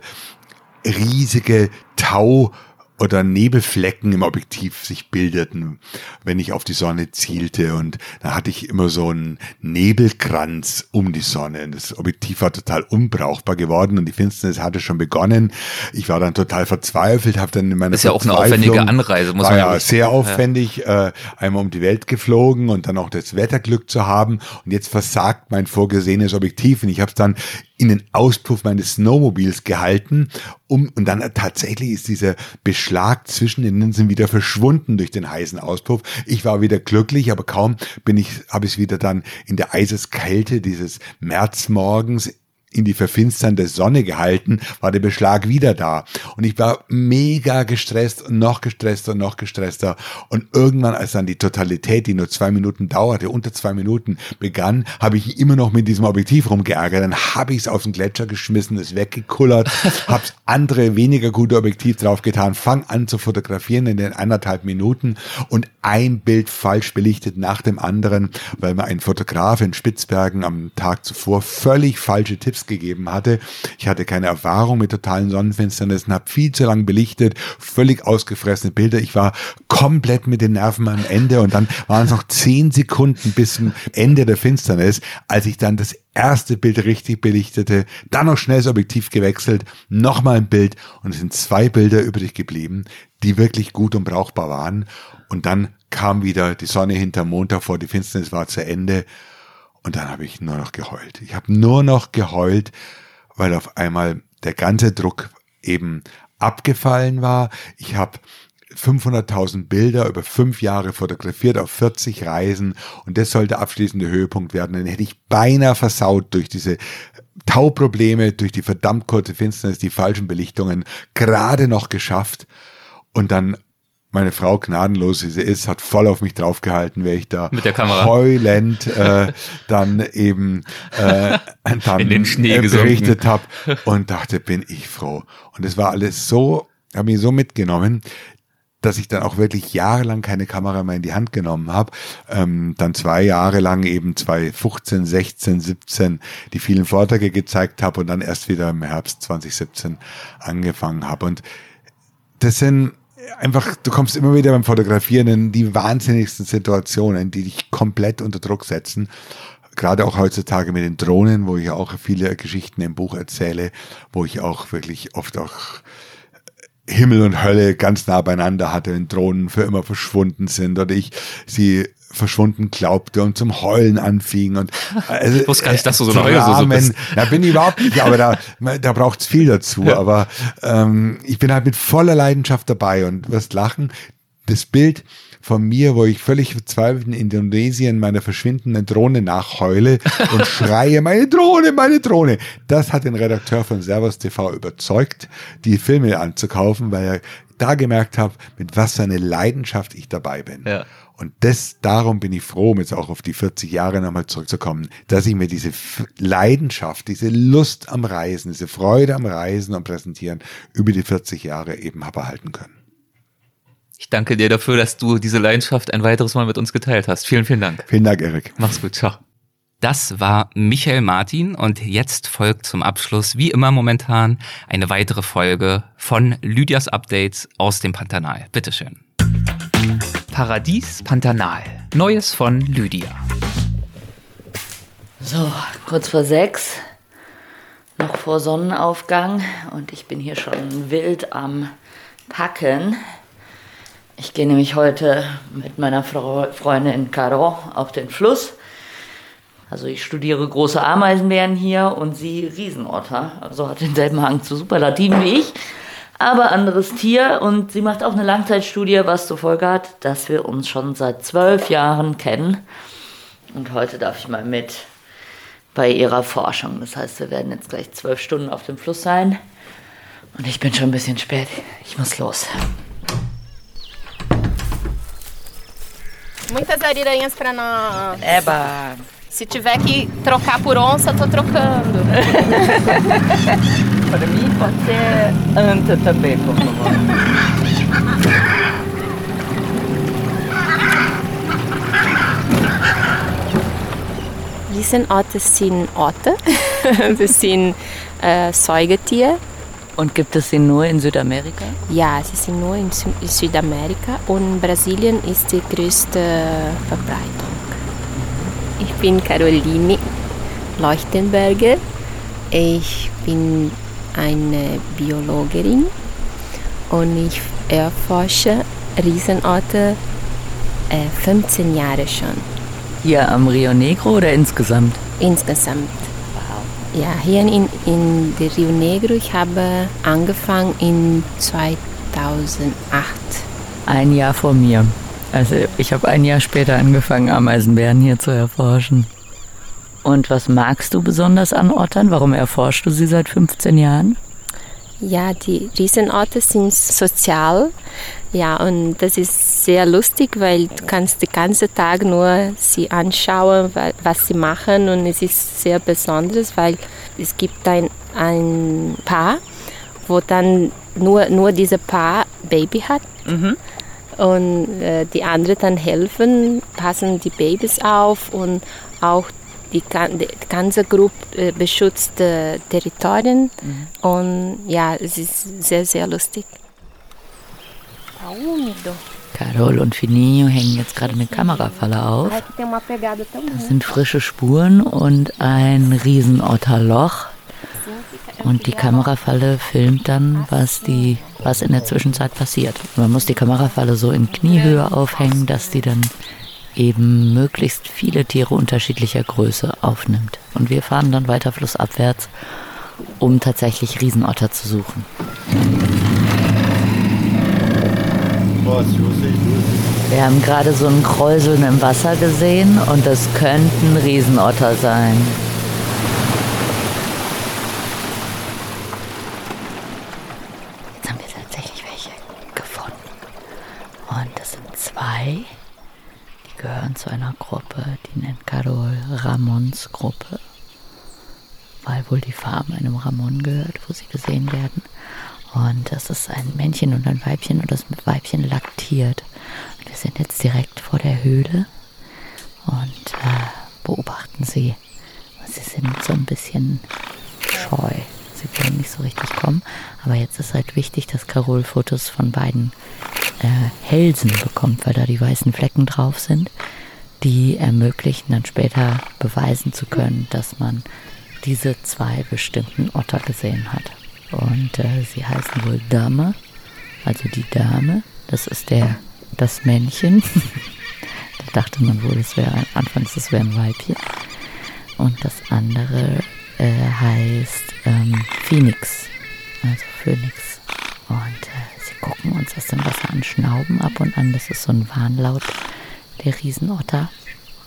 riesige Tau oder Nebelflecken im Objektiv sich bildeten, wenn ich auf die Sonne zielte. Und da hatte ich immer so einen Nebelkranz um die Sonne. Das Objektiv war total unbrauchbar geworden und die Finsternis hatte schon begonnen. Ich war dann total verzweifelt, habe dann in meiner Das ist ja auch eine aufwendige Anreise, muss man ja sagen. sehr aufwendig, ja. äh, einmal um die Welt geflogen und dann auch das Wetterglück zu haben. Und jetzt versagt mein vorgesehenes Objektiv und ich habe es dann in den Auspuff meines Snowmobils gehalten, um, und dann tatsächlich ist dieser Beschlag zwischen den Linsen wieder verschwunden durch den heißen Auspuff. Ich war wieder glücklich, aber kaum bin ich, habe ich wieder dann in der Eiseskälte dieses Märzmorgens in die verfinsternde Sonne gehalten, war der Beschlag wieder da. Und ich war mega gestresst und noch gestresster und noch gestresster. Und irgendwann, als dann die Totalität, die nur zwei Minuten dauerte, unter zwei Minuten begann, habe ich immer noch mit diesem Objektiv rumgeärgert. Dann habe ich es auf den Gletscher geschmissen, es weggekullert, habe andere weniger gute Objektiv draufgetan, fang an zu fotografieren in den anderthalb Minuten und ein Bild falsch belichtet nach dem anderen, weil mir ein Fotograf in Spitzbergen am Tag zuvor völlig falsche Tipps gegeben hatte. Ich hatte keine Erfahrung mit totalen Sonnenfinsternissen, habe viel zu lang belichtet, völlig ausgefressene Bilder. Ich war komplett mit den Nerven am Ende und dann waren es noch zehn Sekunden bis zum Ende der Finsternis, als ich dann das erste Bild richtig belichtete, dann noch schnell das Objektiv gewechselt, nochmal ein Bild und es sind zwei Bilder übrig geblieben, die wirklich gut und brauchbar waren. Und dann kam wieder die Sonne hinterm Mond davor, die Finsternis war zu Ende und dann habe ich nur noch geheult. Ich habe nur noch geheult, weil auf einmal der ganze Druck eben abgefallen war. Ich habe 500.000 Bilder über fünf Jahre fotografiert auf 40 Reisen und das sollte abschließende Höhepunkt werden. Den hätte ich beinahe versaut durch diese Tauprobleme, durch die verdammt kurze Finsternis, die falschen Belichtungen, gerade noch geschafft. Und dann meine Frau, gnadenlos wie sie ist, hat voll auf mich draufgehalten, wer ich da Mit der Kamera. heulend äh, dann eben äh, dann In den Schnee äh, berichtet habe und dachte, bin ich froh. Und es war alles so, habe mich so mitgenommen, dass ich dann auch wirklich jahrelang keine Kamera mehr in die Hand genommen habe. Ähm, dann zwei Jahre lang eben 2015, 16, 17 die vielen Vorträge gezeigt habe und dann erst wieder im Herbst 2017 angefangen habe. Und das sind einfach, du kommst immer wieder beim Fotografieren in die wahnsinnigsten Situationen, die dich komplett unter Druck setzen. gerade auch heutzutage mit den Drohnen, wo ich auch viele Geschichten im Buch erzähle, wo ich auch wirklich oft auch Himmel und Hölle ganz nah beieinander hatte, wenn Drohnen für immer verschwunden sind oder ich sie verschwunden glaubte und zum Heulen anfing und also, ich wusste gar nicht, dass du so eine so, bist. Da bin ich überhaupt nicht, aber da, da braucht es viel dazu. Ja. Aber ähm, ich bin halt mit voller Leidenschaft dabei und wirst lachen. Das Bild von mir, wo ich völlig verzweifelt in Indonesien meiner verschwindenden Drohne nachheule und schreie, meine Drohne, meine Drohne. Das hat den Redakteur von Servus TV überzeugt, die Filme anzukaufen, weil er da gemerkt hat, mit was für eine Leidenschaft ich dabei bin. Ja. Und das, darum bin ich froh, um jetzt auch auf die 40 Jahre nochmal zurückzukommen, dass ich mir diese Leidenschaft, diese Lust am Reisen, diese Freude am Reisen und Präsentieren über die 40 Jahre eben habe erhalten können. Ich danke dir dafür, dass du diese Leidenschaft ein weiteres Mal mit uns geteilt hast. Vielen, vielen Dank. Vielen Dank, Erik. Mach's gut. Ciao. Das war Michael Martin und jetzt folgt zum Abschluss, wie immer momentan, eine weitere Folge von Lydias Updates aus dem Pantanal. Bitteschön. Paradies Pantanal. Neues von Lydia. So, kurz vor sechs, noch vor Sonnenaufgang und ich bin hier schon wild am Packen. Ich gehe nämlich heute mit meiner Freundin Caro auf den Fluss. Also ich studiere große Ameisenbären hier und sie Riesenotter. Also hat denselben Hang zu Superlativen wie ich, aber anderes Tier. Und sie macht auch eine Langzeitstudie, was zur Folge hat, dass wir uns schon seit zwölf Jahren kennen. Und heute darf ich mal mit bei ihrer Forschung. Das heißt, wir werden jetzt gleich zwölf Stunden auf dem Fluss sein. Und ich bin schon ein bisschen spät. Ich muss los. Muitas ariranhas para nós. Eba. Se tiver que trocar por onça, tô trocando. para mim pode ser anta também, por favor. Riesenorte sind Orte. das sind äh, Säugetiere und gibt es sie nur in Südamerika? Ja, sie sind nur in Südamerika und Brasilien ist die größte Verbreitung. Ich bin Caroline Leuchtenberger. Ich bin eine Biologin und ich erforsche Riesenorte äh, 15 Jahre schon. Hier am Rio Negro oder insgesamt? Insgesamt. Ja, hier in, in der Rio Negro, ich habe angefangen in 2008. Ein Jahr vor mir. Also ich habe ein Jahr später angefangen, Ameisenbären hier zu erforschen. Und was magst du besonders an Ottern? Warum erforschst du sie seit 15 Jahren? Ja, die Riesenorte sind sozial. Ja, und das ist sehr lustig, weil du kannst den ganzen Tag nur sie anschauen, was sie machen. Und es ist sehr besonders, weil es gibt ein, ein Paar, wo dann nur, nur diese Paar Baby hat. Mhm. Und äh, die anderen dann helfen, passen die Babys auf und auch die, die ganze Gruppe äh, beschützt äh, Territorien. Mhm. Und ja, es ist sehr, sehr lustig. Carol und Fininho hängen jetzt gerade eine Kamerafalle auf. Das sind frische Spuren und ein Riesenotterloch. Und die Kamerafalle filmt dann, was, die, was in der Zwischenzeit passiert. Man muss die Kamerafalle so in Kniehöhe aufhängen, dass die dann eben möglichst viele Tiere unterschiedlicher Größe aufnimmt. Und wir fahren dann weiter flussabwärts, um tatsächlich Riesenotter zu suchen. Wir haben gerade so ein Kräuseln im Wasser gesehen und es könnten Riesenotter sein. Jetzt haben wir tatsächlich welche gefunden. Und das sind zwei gehören zu einer Gruppe, die nennt Carol Ramons Gruppe, weil wohl die Farm einem Ramon gehört, wo sie gesehen werden. Und das ist ein Männchen und ein Weibchen und das Weibchen laktiert. Und wir sind jetzt direkt vor der Höhle und äh, beobachten sie. Sie sind so ein bisschen scheu. Sie wollen nicht so richtig kommen. Aber jetzt ist halt wichtig, dass Carol Fotos von beiden äh, Hälsen bekommt, weil da die weißen Flecken drauf sind. die ermöglichen dann später beweisen zu können, dass man diese zwei bestimmten Otter gesehen hat. Und äh, sie heißen wohl Dame, also die Dame, das ist der, das Männchen. da dachte man wohl, es wäre anfangs, es wäre ein Weibchen. Und das andere äh, heißt ähm, Phoenix, also Phönix. Und äh, sie gucken uns aus dem Wasser an, schnauben ab und an. Das ist so ein Warnlaut der Riesenotter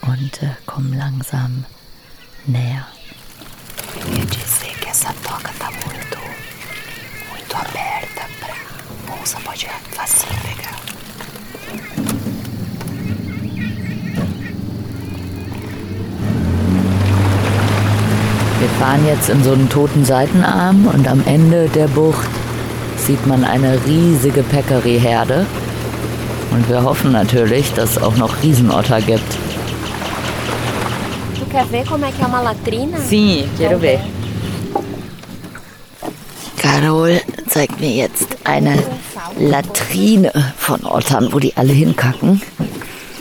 und äh, kommen langsam näher. Queria dizer que essa toca tá muito, muito aberta pra bolsa pode facinho pegar. Wir fahren jetzt in so einen toten Seitenarm und am Ende der Bucht sieht man eine riesige Peccary-Herde. Und wir hoffen natürlich, dass es auch noch Riesenotter gibt. Tu quer ver como é que é uma latrina? Sim, quero ver. Carol zeigt mir jetzt eine Latrine von Ottern, wo die alle hinkacken.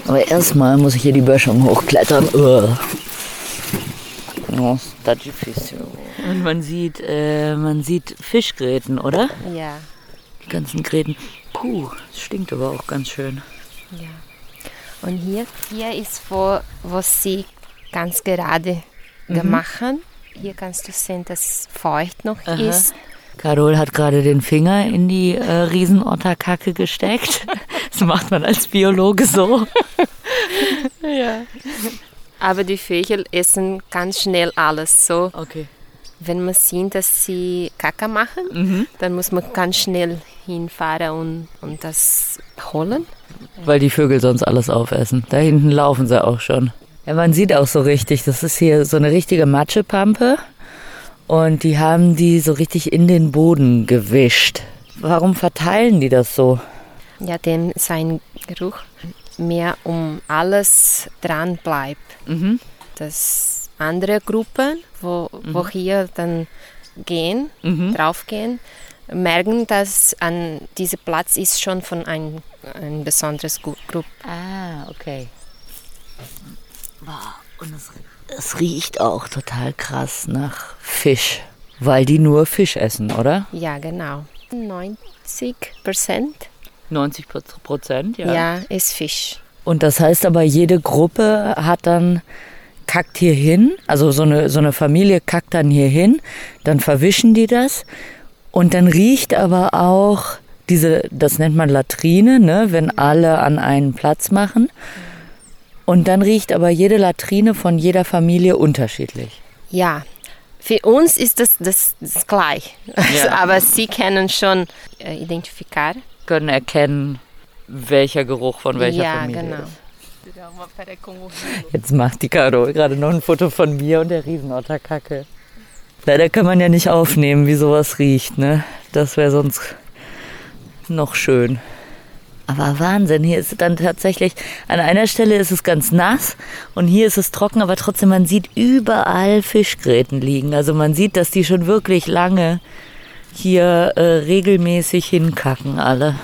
Aber erstmal muss ich hier die Böschung hochklettern. Ugh. Das ist difícil. Und man sieht, äh, man sieht Fischgräten, oder? Ja. Die ganzen Gräten. Puh, das stinkt aber auch ganz schön. ja. Und hier, hier ist, wo, wo sie ganz gerade gemacht haben. Hier kannst du sehen, dass es feucht noch Aha. ist. Carol hat gerade den Finger in die äh, Riesenotterkacke gesteckt. Das macht man als Biologe so. Aber die Vögel essen ganz schnell alles. So, Okay. wenn man sieht, dass sie Kacke machen, Mhm. dann muss man ganz schnell hinfahren und, und das holen. Weil die Vögel sonst alles aufessen. Da hinten laufen sie auch schon. Ja, man sieht auch so richtig, das ist hier so eine richtige Matschepampe. Und die haben die so richtig in den Boden gewischt. Warum verteilen die das so? Ja, denn sein Geruch mehr um alles dran bleibt. Mhm. dass andere Gruppen, wo, wo hier dann gehen, draufgehen, merken, dass an diesem Platz ist schon von ein, ein besonderes Gu- Gruppe. Ah, okay. Und es, es riecht auch total krass nach Fisch. Weil die nur Fisch essen, oder? Ja, genau. 90 Prozent 90 Prozent, ja. ist Fisch. Und das heißt aber, jede Gruppe hat dann, kackt hier hin, also so eine, so eine Familie kackt dann hier hin, dann verwischen die das und dann riecht aber auch diese, das nennt man Latrine, ne, wenn alle an einen Platz machen. Und dann riecht aber jede Latrine von jeder Familie unterschiedlich. Ja, für uns ist das, das, das gleich. Also, aber sie können schon äh, identifizieren. Können erkennen, welcher Geruch von welcher ja, Familie genau. ist. Jetzt macht die Caro gerade noch ein Foto von mir und der Riesenotterkacke. Leider kann man ja nicht aufnehmen, wie sowas riecht, ne? Das wäre sonst noch schön. Aber Wahnsinn, hier ist es dann tatsächlich, an einer Stelle ist es ganz nass und hier ist es trocken, aber trotzdem, man sieht überall Fischgräten liegen. Also man sieht, dass die schon wirklich lange hier äh, regelmäßig hinkacken alle.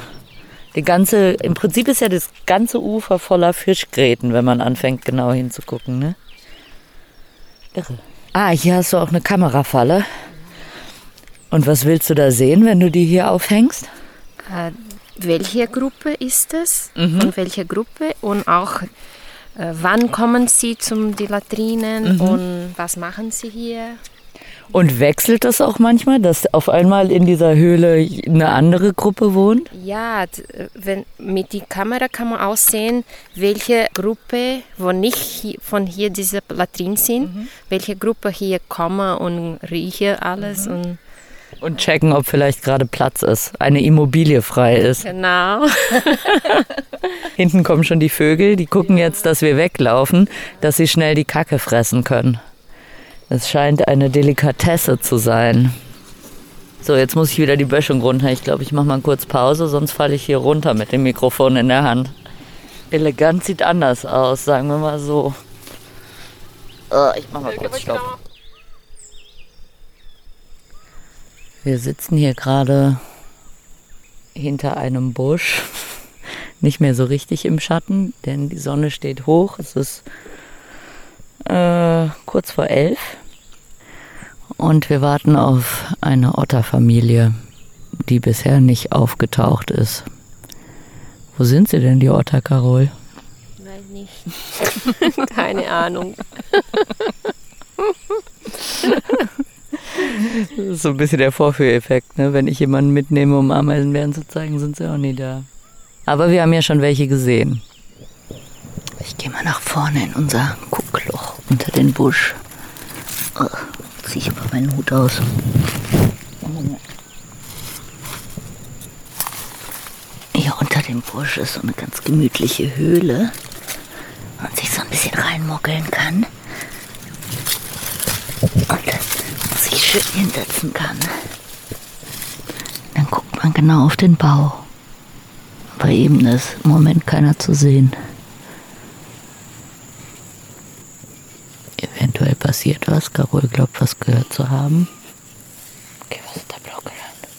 Die ganze, im Prinzip ist ja das ganze Ufer voller Fischgräten, wenn man anfängt genau hinzugucken, ne? Irre. Ah, hier hast du auch eine Kamerafalle. Und was willst du da sehen, wenn du die hier aufhängst? Äh, welche Gruppe ist es? Von welcher Gruppe? Und auch, äh, wann kommen sie zum die Latrinen und was machen sie hier? Und wechselt das auch manchmal, dass auf einmal in dieser Höhle eine andere Gruppe wohnt? Ja, wenn, mit der Kamera kann man auch sehen, welche Gruppe, wo nicht von hier diese Latrinen sind, welche Gruppe hier kommen und rieche alles. Und Und checken, ob vielleicht gerade Platz ist, eine Immobilie frei ist. genau. Hinten kommen schon die Vögel, die gucken jetzt, dass wir weglaufen, dass sie schnell die Kacke fressen können. Es scheint eine Delikatesse zu sein. So, jetzt muss ich wieder die Böschung runter. Ich glaube, ich mache mal kurz Pause, sonst falle ich hier runter mit dem Mikrofon in der Hand. Elegant sieht anders aus, sagen wir mal so. Oh, ich mache mal kurz Stopp. Wir sitzen hier gerade hinter einem Busch. nicht mehr so richtig im Schatten, denn die Sonne steht hoch. Es ist äh, kurz vor elf. Und wir warten auf eine Otterfamilie, die bisher nicht aufgetaucht ist. Wo sind sie denn, die Otter, Carol? Weiß nicht. Keine Ahnung. Das ist so ein bisschen der Vorführeffekt, ne? Wenn ich jemanden mitnehme, um Ameisenbären zu zeigen, sind sie auch nie da. Aber wir haben ja schon welche gesehen. Ich gehe mal nach vorne in unser Guckloch unter den Busch. Oh, zieh ich aber meinen Hut aus. Hier unter dem Busch ist so eine ganz gemütliche Höhle. Man sich so ein bisschen reinmuggeln kann. Und sich schön hinsetzen kann. Dann guckt man genau auf den Bau. Aber eben ist im Moment keiner zu sehen. Eventuell passiert was. Carol glaubt, was gehört zu haben. Okay, was ist da blau gelandet?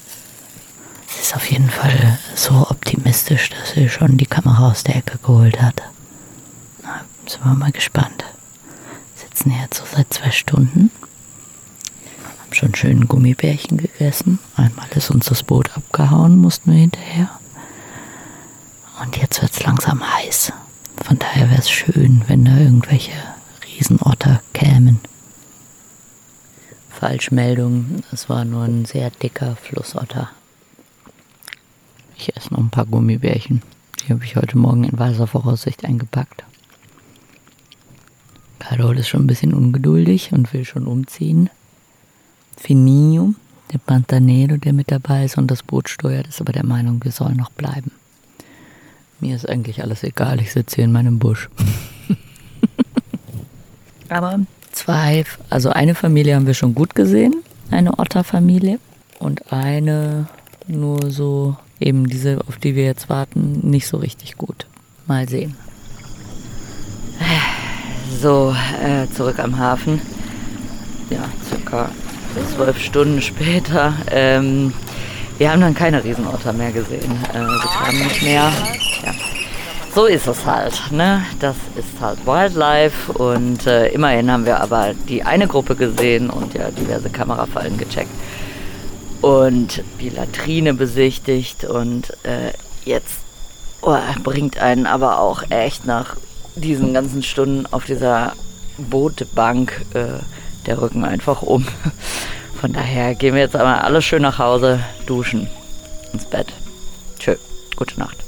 Sie ist auf jeden Fall so optimistisch, dass sie schon die Kamera aus der Ecke geholt hat. Na, sind wir mal gespannt. Sitzen jetzt so seit zwei Stunden. Haben schon schön Gummibärchen gegessen. Einmal ist uns das Boot abgehauen, mussten wir hinterher. Und jetzt wird es langsam heiß. Von daher wäre es schön, wenn da irgendwelche Riesenotter kämen. Falschmeldung, es war nur ein sehr dicker Flussotter. Ich esse noch ein paar Gummibärchen. Die habe ich heute Morgen in weißer Voraussicht eingepackt. Carol ist schon ein bisschen ungeduldig und will schon umziehen. Finio, der Pantanero, der mit dabei ist und das Boot steuert, ist aber der Meinung, wir sollen noch bleiben. Mir ist eigentlich alles egal, ich sitze hier in meinem Busch. Aber zwei, also eine Familie haben wir schon gut gesehen, eine Otterfamilie. Und eine nur so, eben diese, auf die wir jetzt warten, nicht so richtig gut. Mal sehen. So, äh, zurück am Hafen. Ja, circa zwölf Stunden später. Ähm, wir haben dann keine Riesenotter mehr gesehen. Äh, sie kamen nicht mehr. So ist es halt. Ne? Das ist halt Wildlife und äh, immerhin haben wir aber die eine Gruppe gesehen und ja diverse Kamerafallen gecheckt und die Latrine besichtigt und äh, jetzt oh, bringt einen aber auch echt nach diesen ganzen Stunden auf dieser Bootbank äh, der Rücken einfach um. Von daher gehen wir jetzt einmal alle schön nach Hause, duschen, ins Bett. Tschö, gute Nacht.